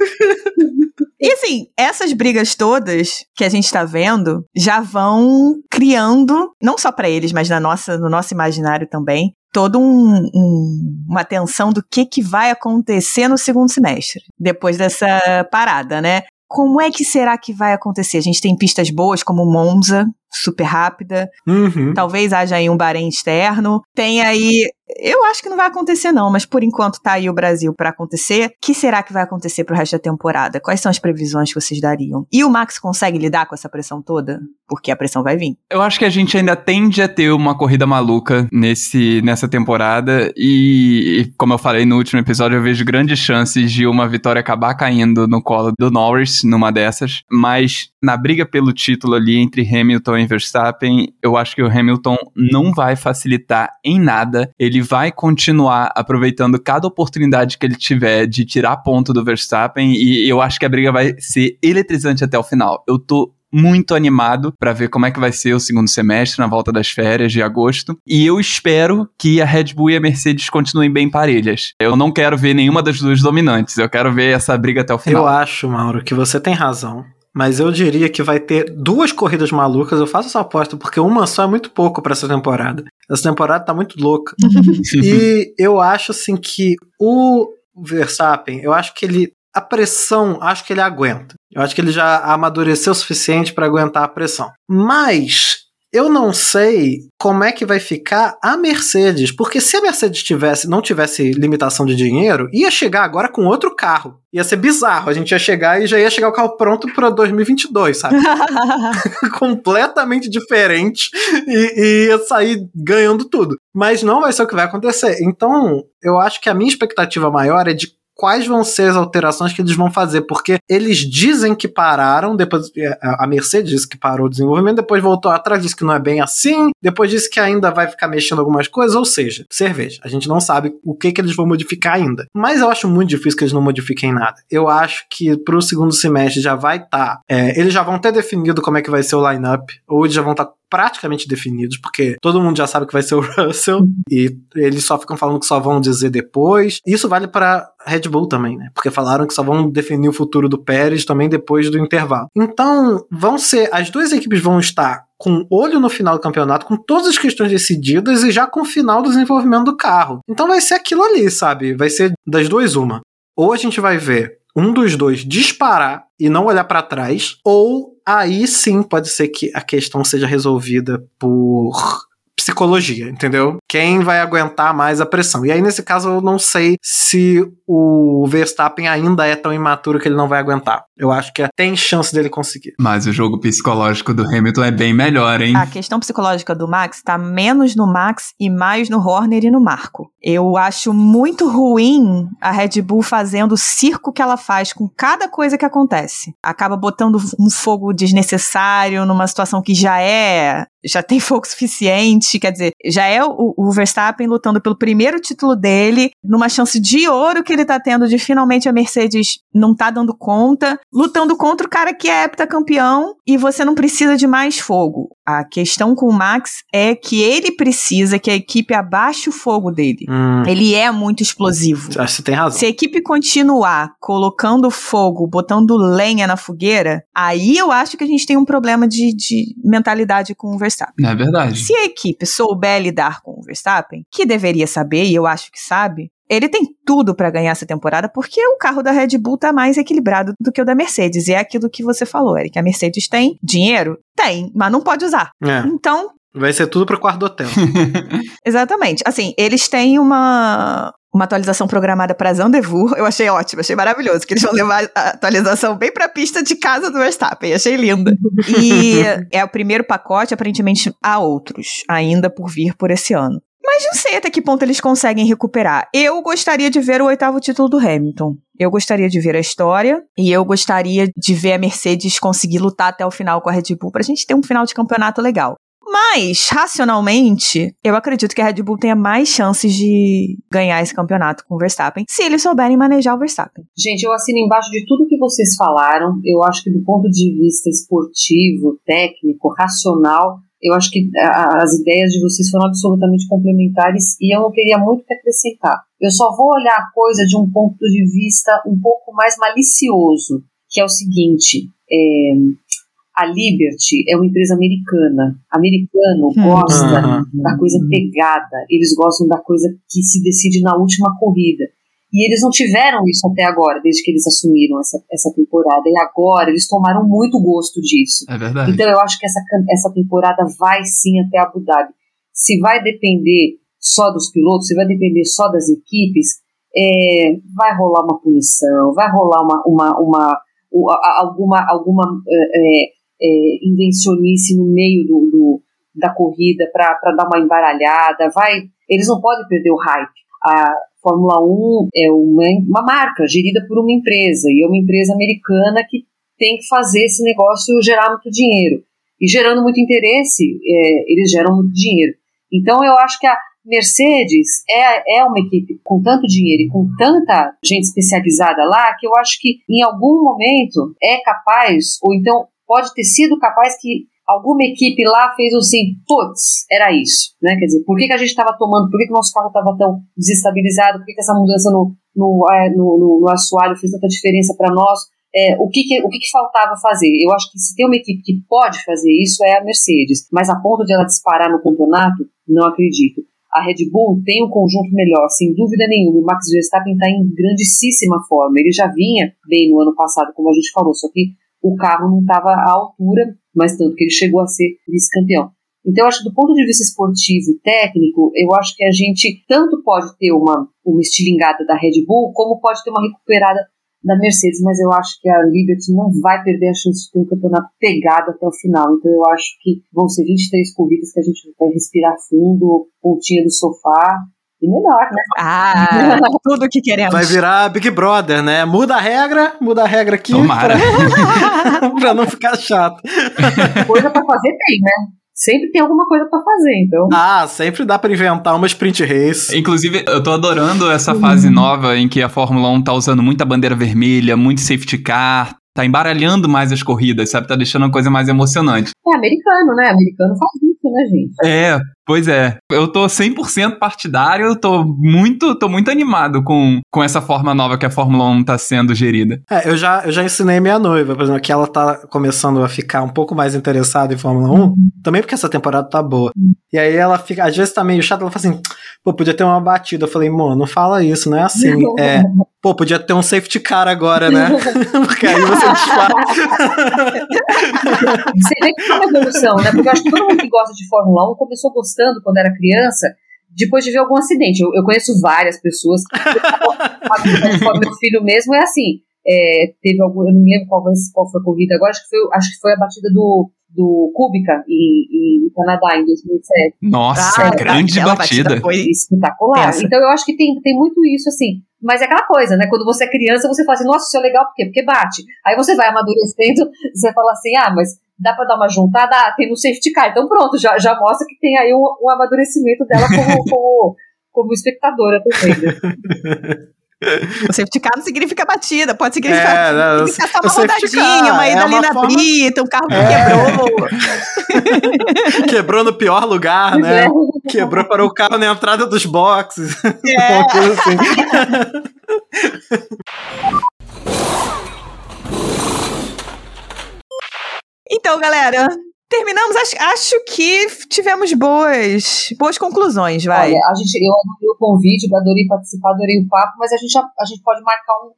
S2: E assim, essas brigas todas que a gente tá vendo já vão criando, não só pra eles, mas na nossa, no nosso imaginário também, todo um, um- uma tensão do que, que vai acontecer no segundo semestre, depois dessa parada, né? Como é que será que vai acontecer? A gente tem pistas boas como Monza, super rápida,
S3: Uhum.
S2: Talvez haja aí um Bahrein externo. Tem aí. Eu acho que não vai acontecer, não, mas por enquanto tá aí o Brasil pra acontecer. O que será que vai acontecer pro resto da temporada? Quais são as previsões que vocês dariam? E o Max consegue lidar com essa pressão toda? Porque a pressão vai vir.
S4: Eu acho que a gente ainda tende a ter uma corrida maluca nesse, nessa temporada. E, e, como eu falei no último episódio, eu vejo grandes chances de uma vitória acabar caindo no colo do Norris numa dessas. Mas na briga pelo título ali entre Hamilton e Verstappen, eu acho que o Hamilton não vai facilitar em nada. Ele vai continuar aproveitando cada oportunidade que ele tiver de tirar ponto do Verstappen. E eu acho que a briga vai ser eletrizante até o final. Eu tô muito animado pra ver como é que vai ser o segundo semestre na volta das férias de agosto. E eu espero que a Red Bull e a Mercedes continuem bem parelhas. Eu não quero ver nenhuma das duas dominantes. Eu quero ver essa briga até o final.
S3: Eu acho, Mauro, que você tem razão. Mas eu diria que vai ter duas corridas malucas. Eu faço essa aposta porque uma só é muito pouco para essa temporada. Essa temporada tá muito louca. e eu acho assim que o Verstappen, eu acho que ele a pressão, acho que ele aguenta. Eu acho que ele já amadureceu o suficiente para aguentar a pressão. Mas eu não sei como é que vai ficar a Mercedes, porque se a Mercedes tivesse, não tivesse limitação de dinheiro, ia chegar agora com outro carro. Ia ser bizarro. A gente ia chegar e já ia chegar o carro pronto para 2022, sabe? Completamente diferente e, e ia sair ganhando tudo. Mas não vai ser o que vai acontecer. Então, eu acho que a minha expectativa maior é de quais vão ser as alterações que eles vão fazer, porque eles dizem que pararam, depois é, a Mercedes disse que parou o desenvolvimento, depois voltou atrás, disse que não é bem assim, depois disse que ainda vai ficar mexendo algumas coisas, ou seja, cerveja. A gente não sabe o que, que eles vão modificar ainda. Mas eu acho muito difícil que eles não modifiquem nada. Eu acho que pro segundo semestre já vai estar. Tá, é, eles já vão ter definido como é que vai ser o lineup, ou eles já vão estar tá praticamente definidos, porque todo mundo já sabe que vai ser o Russell e eles só ficam falando que só vão dizer depois. Isso vale para Red Bull também, né? Porque falaram que só vão definir o futuro do Pérez também depois do intervalo. Então, vão ser as duas equipes vão estar com olho no final do campeonato, com todas as questões decididas e já com o final do desenvolvimento do carro. Então vai ser aquilo ali, sabe? Vai ser das duas uma. Ou a gente vai ver um dos dois disparar e não olhar para trás, ou aí sim pode ser que a questão seja resolvida por psicologia, entendeu? Quem vai aguentar mais a pressão. E aí, nesse caso, eu não sei se o Verstappen ainda é tão imaturo que ele não vai aguentar. Eu acho que tem chance dele conseguir.
S4: Mas o jogo psicológico do Hamilton é bem melhor, hein?
S2: A questão psicológica do Max tá menos no Max e mais no Horner e no Marco. Eu acho muito ruim a Red Bull fazendo o circo que ela faz com cada coisa que acontece. Acaba botando um fogo desnecessário numa situação que já é já tem fogo suficiente, quer dizer, já é o, o, Verstappen lutando pelo primeiro título dele, numa chance de ouro que ele tá tendo de finalmente a Mercedes não tá dando conta, lutando contra o cara que é heptacampeão e você não precisa de mais fogo. A questão com o Max é que ele precisa que a equipe abaixe o fogo dele. Hum. Ele é muito explosivo.
S3: Acho que você tem razão.
S2: Se a equipe continuar colocando fogo, botando lenha na fogueira, aí eu acho que a gente tem um problema de, de mentalidade com o Verstappen.
S4: É verdade.
S2: Se a equipe souber lidar com o Verstappen, que deveria saber, e eu acho que sabe, ele tem tudo para ganhar essa temporada, porque o carro da Red Bull tá mais equilibrado do que o da Mercedes. E é aquilo que você falou, Eric. A Mercedes tem dinheiro? Tem, mas não pode usar. É. Então.
S3: Vai ser tudo pro quarto do hotel.
S2: Exatamente. Assim, eles têm uma, uma atualização programada para Zandevour. Eu achei ótimo, achei maravilhoso, que eles vão levar a atualização bem para a pista de casa do Verstappen. Achei linda. E é o primeiro pacote, aparentemente há outros ainda por vir por esse ano. Mas não sei até que ponto eles conseguem recuperar. Eu gostaria de ver o oitavo título do Hamilton. Eu gostaria de ver a história e eu gostaria de ver a Mercedes conseguir lutar até o final com a Red Bull pra gente ter um final de campeonato legal. Mas, racionalmente, eu acredito que a Red Bull tenha mais chances de ganhar esse campeonato com o Verstappen, se eles souberem manejar o Verstappen.
S5: Gente, eu assino embaixo de tudo que vocês falaram. Eu acho que do ponto de vista esportivo, técnico, racional, eu acho que as ideias de vocês foram absolutamente complementares e eu não teria muito que acrescentar. Eu só vou olhar a coisa de um ponto de vista um pouco mais malicioso, que é o seguinte: é, a Liberty é uma empresa americana. Americano hum. gosta uhum. da coisa pegada, eles gostam da coisa que se decide na última corrida. E eles não tiveram isso até agora, desde que eles assumiram essa, essa temporada. E agora eles tomaram muito gosto disso.
S4: É verdade.
S5: Então eu acho que essa, essa temporada vai sim até Abu Dhabi. Se vai depender só dos pilotos, se vai depender só das equipes, é, vai rolar uma punição, vai rolar uma, uma, uma, uma alguma, alguma é, é, invencionice no meio do, do da corrida para dar uma embaralhada. Vai, eles não podem perder o hype. A, Fórmula 1 é uma, uma marca gerida por uma empresa, e é uma empresa americana que tem que fazer esse negócio gerar muito dinheiro. E gerando muito interesse, é, eles geram muito dinheiro. Então eu acho que a Mercedes é, é uma equipe com tanto dinheiro e com tanta gente especializada lá que eu acho que em algum momento é capaz, ou então pode ter sido capaz que alguma equipe lá fez assim, putz, era isso, né? Quer dizer, por que, que a gente estava tomando, por que, que o nosso carro estava tão desestabilizado, por que, que essa mudança no, no, é, no, no, no assoalho fez tanta diferença para nós? é, o, que, que o que, que, faltava fazer? Eu acho que se tem uma equipe que pode fazer isso é a Mercedes, mas a ponto de ela disparar no campeonato, não acredito. A Red Bull tem um conjunto melhor, sem dúvida nenhuma. O Max Verstappen está em grandíssima forma. Ele já vinha bem no ano passado, como a gente falou, só que o carro não estava à altura, mas tanto que ele chegou a ser vice-campeão. Então, eu acho que do ponto de vista esportivo e técnico, eu acho que a gente tanto pode ter uma, uma estilingada da Red Bull, como pode ter uma recuperada da Mercedes, mas eu acho que a Liberty não vai perder a chance de ter um campeonato pegado até o final. Então eu acho que vão ser 23 corridas que a gente vai respirar fundo, pontinha do sofá. E melhor, né?
S2: Ah, tudo que queremos.
S3: Vai virar Big Brother, né? Muda a regra, muda a regra aqui.
S4: Tomara.
S3: Pra, pra não ficar chato.
S5: Coisa pra fazer tem, né? sempre tem alguma coisa para fazer, então.
S3: Ah, sempre dá para inventar uma sprint race.
S4: Inclusive, eu tô adorando essa uhum. fase nova em que a Fórmula 1 tá usando muita bandeira vermelha, muito safety car, tá embaralhando mais as corridas, sabe? Tá deixando a coisa mais emocionante.
S5: É americano, né? Americano faz isso, né, gente?
S4: É, Pois é, eu tô 100% partidário, tô muito, tô muito animado com, com essa forma nova que a Fórmula 1 tá sendo gerida.
S3: É, eu já, eu já ensinei minha noiva, por exemplo, que ela tá começando a ficar um pouco mais interessada em Fórmula 1, também porque essa temporada tá boa. E aí ela fica, às vezes tá meio chata, ela fala assim, pô, podia ter uma batida. Eu falei, mano, não fala isso, não é assim. É, pô, podia ter um safety car agora, né? porque aí você
S5: desfaz. você vê que foi uma evolução, né? Porque eu acho que todo mundo que gosta de Fórmula 1 começou gostando quando era criança, depois de ver algum acidente. Eu, eu conheço várias pessoas. meu filho mesmo é assim. É, teve algum, eu não lembro qual, qual foi a corrida agora, acho que foi, acho que foi a batida do, do Kubica em, em Canadá em 2007.
S4: Nossa, ah, grande batida. batida.
S5: Foi espetacular. Então eu acho que tem, tem muito isso assim. Mas é aquela coisa, né? Quando você é criança, você fala assim, nossa, isso é legal, por quê? Porque bate. Aí você vai amadurecendo, você fala assim, ah, mas dá para dar uma juntada, ah, tem no safety car. Então pronto, já, já mostra que tem aí um, um amadurecimento dela como, como, como espectadora também. Né?
S2: O safety car não significa batida, pode significar, é, não, significar só uma rodadinha, car, uma ida é ali na forma... brita, um carro que é.
S3: quebrou. quebrou no pior lugar, né? É. Quebrou para o carro na entrada dos boxes. É. assim.
S2: Então, galera, terminamos. Acho, acho, que tivemos boas, boas conclusões, vai.
S5: Olha, a gente, eu adorei o convite, adorei participar, adorei o papo, mas a gente, a, a gente pode marcar um,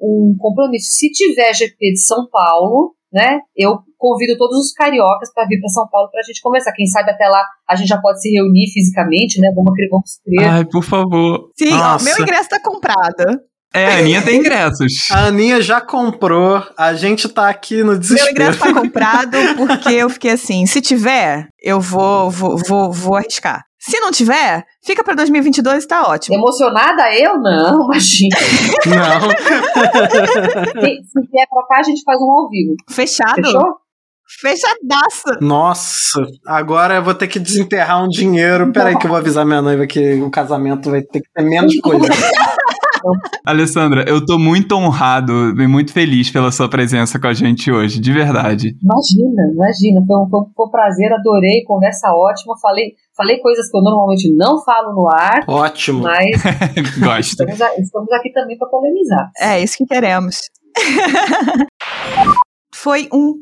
S5: um compromisso. Se tiver GP de São Paulo, né, eu convido todos os cariocas para vir para São Paulo para a gente conversar. Quem sabe até lá a gente já pode se reunir fisicamente, né? Vamos, vamos
S4: crer. Ai, por favor.
S2: Sim, ó, meu ingresso tá comprado.
S4: É, a Aninha tem ingressos.
S3: A Aninha já comprou, a gente tá aqui no desespero.
S2: Meu ingresso tá comprado porque eu fiquei assim, se tiver, eu vou, vou, vou, vou arriscar. Se não tiver, fica pra 2022 e tá ótimo.
S5: Emocionada eu? Não, imagina.
S3: Não.
S5: se, se vier pra cá, a gente faz um ao vivo.
S2: Fechado? Fechou? Fechadaço.
S3: Nossa, agora eu vou ter que desenterrar um dinheiro. Peraí que eu vou avisar minha noiva que o casamento vai ter que ter menos coisa.
S4: Alessandra, eu tô muito honrado e muito feliz pela sua presença com a gente hoje, de verdade.
S5: Imagina, imagina. Foi um, foi um prazer, adorei, conversa ótima. Falei, falei coisas que eu normalmente não falo no ar.
S3: Ótimo.
S5: Mas
S4: Gosto.
S5: Estamos, estamos aqui também para polemizar.
S2: É isso que queremos. foi um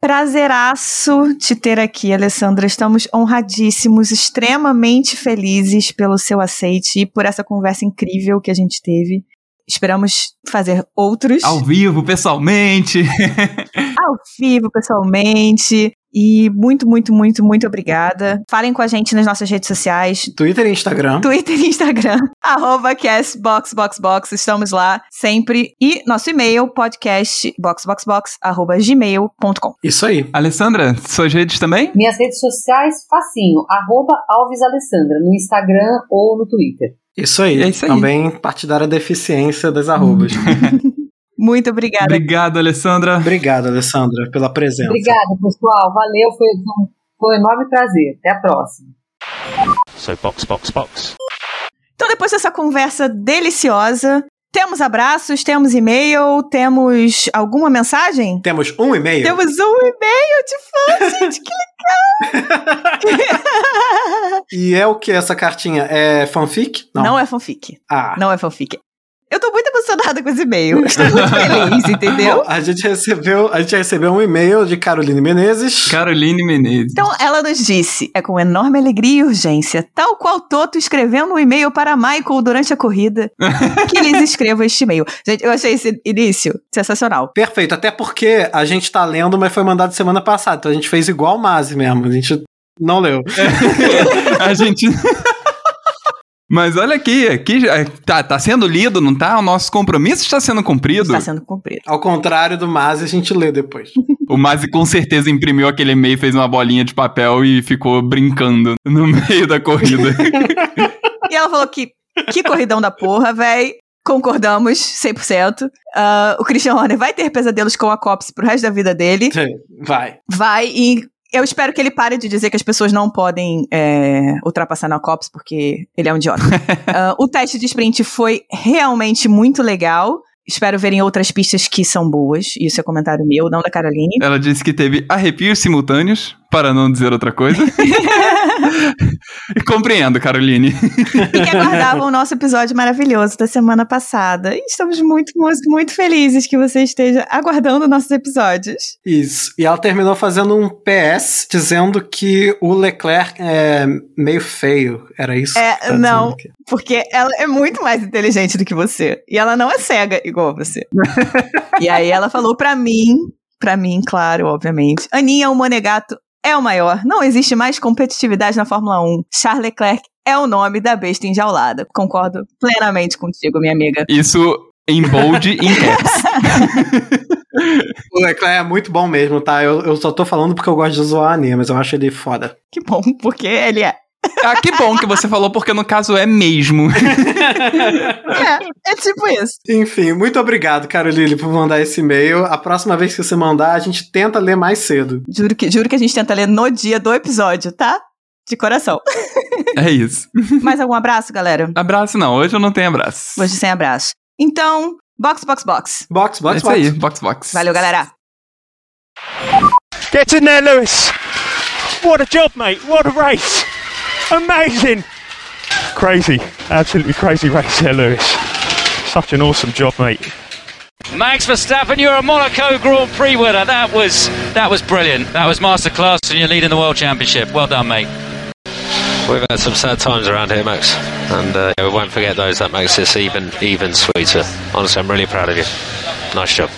S2: Prazeraço te ter aqui, Alessandra. Estamos honradíssimos, extremamente felizes pelo seu aceite e por essa conversa incrível que a gente teve. Esperamos fazer outros.
S4: Ao vivo, pessoalmente.
S2: Ao vivo, pessoalmente. E muito, muito, muito, muito obrigada. Falem com a gente nas nossas redes sociais.
S3: Twitter e Instagram.
S2: Twitter e Instagram. arroba castboxboxbox. Estamos lá sempre. E nosso e-mail, podcastboxboxbox, arroba gmail.com.
S3: Isso aí.
S4: Alessandra, suas redes também?
S5: Minhas redes sociais, facinho. Arroba Alves Alessandra, no Instagram ou no Twitter.
S3: Isso aí. É isso aí. Também partidária deficiência das arrobas.
S2: Muito obrigada.
S4: Obrigado, Alessandra.
S3: Obrigado, Alessandra, pela presença.
S5: Obrigada, pessoal. Valeu, foi, foi um enorme prazer. Até a próxima. So, box,
S2: box, box. Então, depois dessa conversa deliciosa, temos abraços, temos e-mail, temos alguma mensagem?
S3: Temos um e-mail.
S2: Temos um e-mail de fã, gente, que legal!
S3: e é o que essa cartinha? É fanfic?
S2: Não, Não é fanfic.
S3: Ah.
S2: Não é fanfic Eu tô muito emocionada com esse e-mail. Estou muito feliz, entendeu?
S3: A gente recebeu, a gente recebeu um e-mail de Caroline Menezes.
S4: Caroline Menezes.
S2: Então ela nos disse: é com enorme alegria e urgência, tal qual Toto escrevendo um e-mail para Michael durante a corrida, que lhes escrevo este e-mail. Gente, eu achei esse início sensacional.
S3: Perfeito, até porque a gente tá lendo, mas foi mandado semana passada, então a gente fez igual o Mazi mesmo, a gente não leu.
S4: a gente. Mas olha aqui, aqui tá, tá sendo lido, não tá? O nosso compromisso está sendo cumprido.
S2: Está sendo cumprido.
S3: Ao contrário do Mazi, a gente lê depois.
S4: o Mazi com certeza imprimiu aquele e-mail, fez uma bolinha de papel e ficou brincando no meio da corrida.
S2: e ela falou que que corridão da porra, véi. Concordamos 100%. Uh, o Christian Horner vai ter pesadelos com a Cops pro resto da vida dele.
S3: Vai.
S2: Vai, e eu espero que ele pare de dizer que as pessoas não podem é, ultrapassar na COPS, porque ele é um idiota. uh, o teste de sprint foi realmente muito legal. Espero ver em outras pistas que são boas. Isso é comentário meu, não da Caroline.
S4: Ela disse que teve arrepios simultâneos, para não dizer outra coisa. Compreendo, Caroline.
S2: e que aguardavam o nosso episódio maravilhoso da semana passada. E estamos muito, muito, muito felizes que você esteja aguardando nossos episódios.
S3: Isso. E ela terminou fazendo um PS dizendo que o Leclerc é meio feio. Era isso?
S2: É, tá não. Porque ela é muito mais inteligente do que você. E ela não é cega igual você. e aí ela falou pra mim Pra mim, claro, obviamente. Aninha, o Monegato é o maior. Não existe mais competitividade na Fórmula 1. Charles Leclerc é o nome da besta enjaulada. Concordo plenamente contigo, minha amiga.
S4: Isso em bold em caps.
S3: o Leclerc é muito bom mesmo, tá? Eu, eu só tô falando porque eu gosto de zoar a Aninha, mas eu acho ele foda.
S2: Que bom, porque ele é.
S4: Ah, que bom que você falou, porque no caso é mesmo.
S2: é, é tipo isso.
S3: Enfim, muito obrigado, Caroline, por mandar esse e-mail. A próxima vez que você mandar, a gente tenta ler mais cedo.
S2: Juro que, juro que a gente tenta ler no dia do episódio, tá? De coração.
S4: É isso.
S2: Mais algum abraço, galera?
S4: Abraço não, hoje eu não tenho abraço.
S2: Hoje sem abraço. Então, box, box, box.
S3: Box, box,
S4: é isso
S3: box.
S4: aí, box, box.
S2: Valeu, galera.
S1: Get in there, Lewis. What a job, mate. What a race. Amazing! Crazy, absolutely crazy race there, Lewis. Such an awesome job, mate.
S6: Max Verstappen, you're a Monaco Grand Prix winner. That was that was brilliant. That was masterclass, and you're leading the World Championship. Well done, mate.
S7: We've had some sad times around here, Max, and uh, we won't forget those. That makes this even even sweeter. Honestly, I'm really proud of you. Nice job.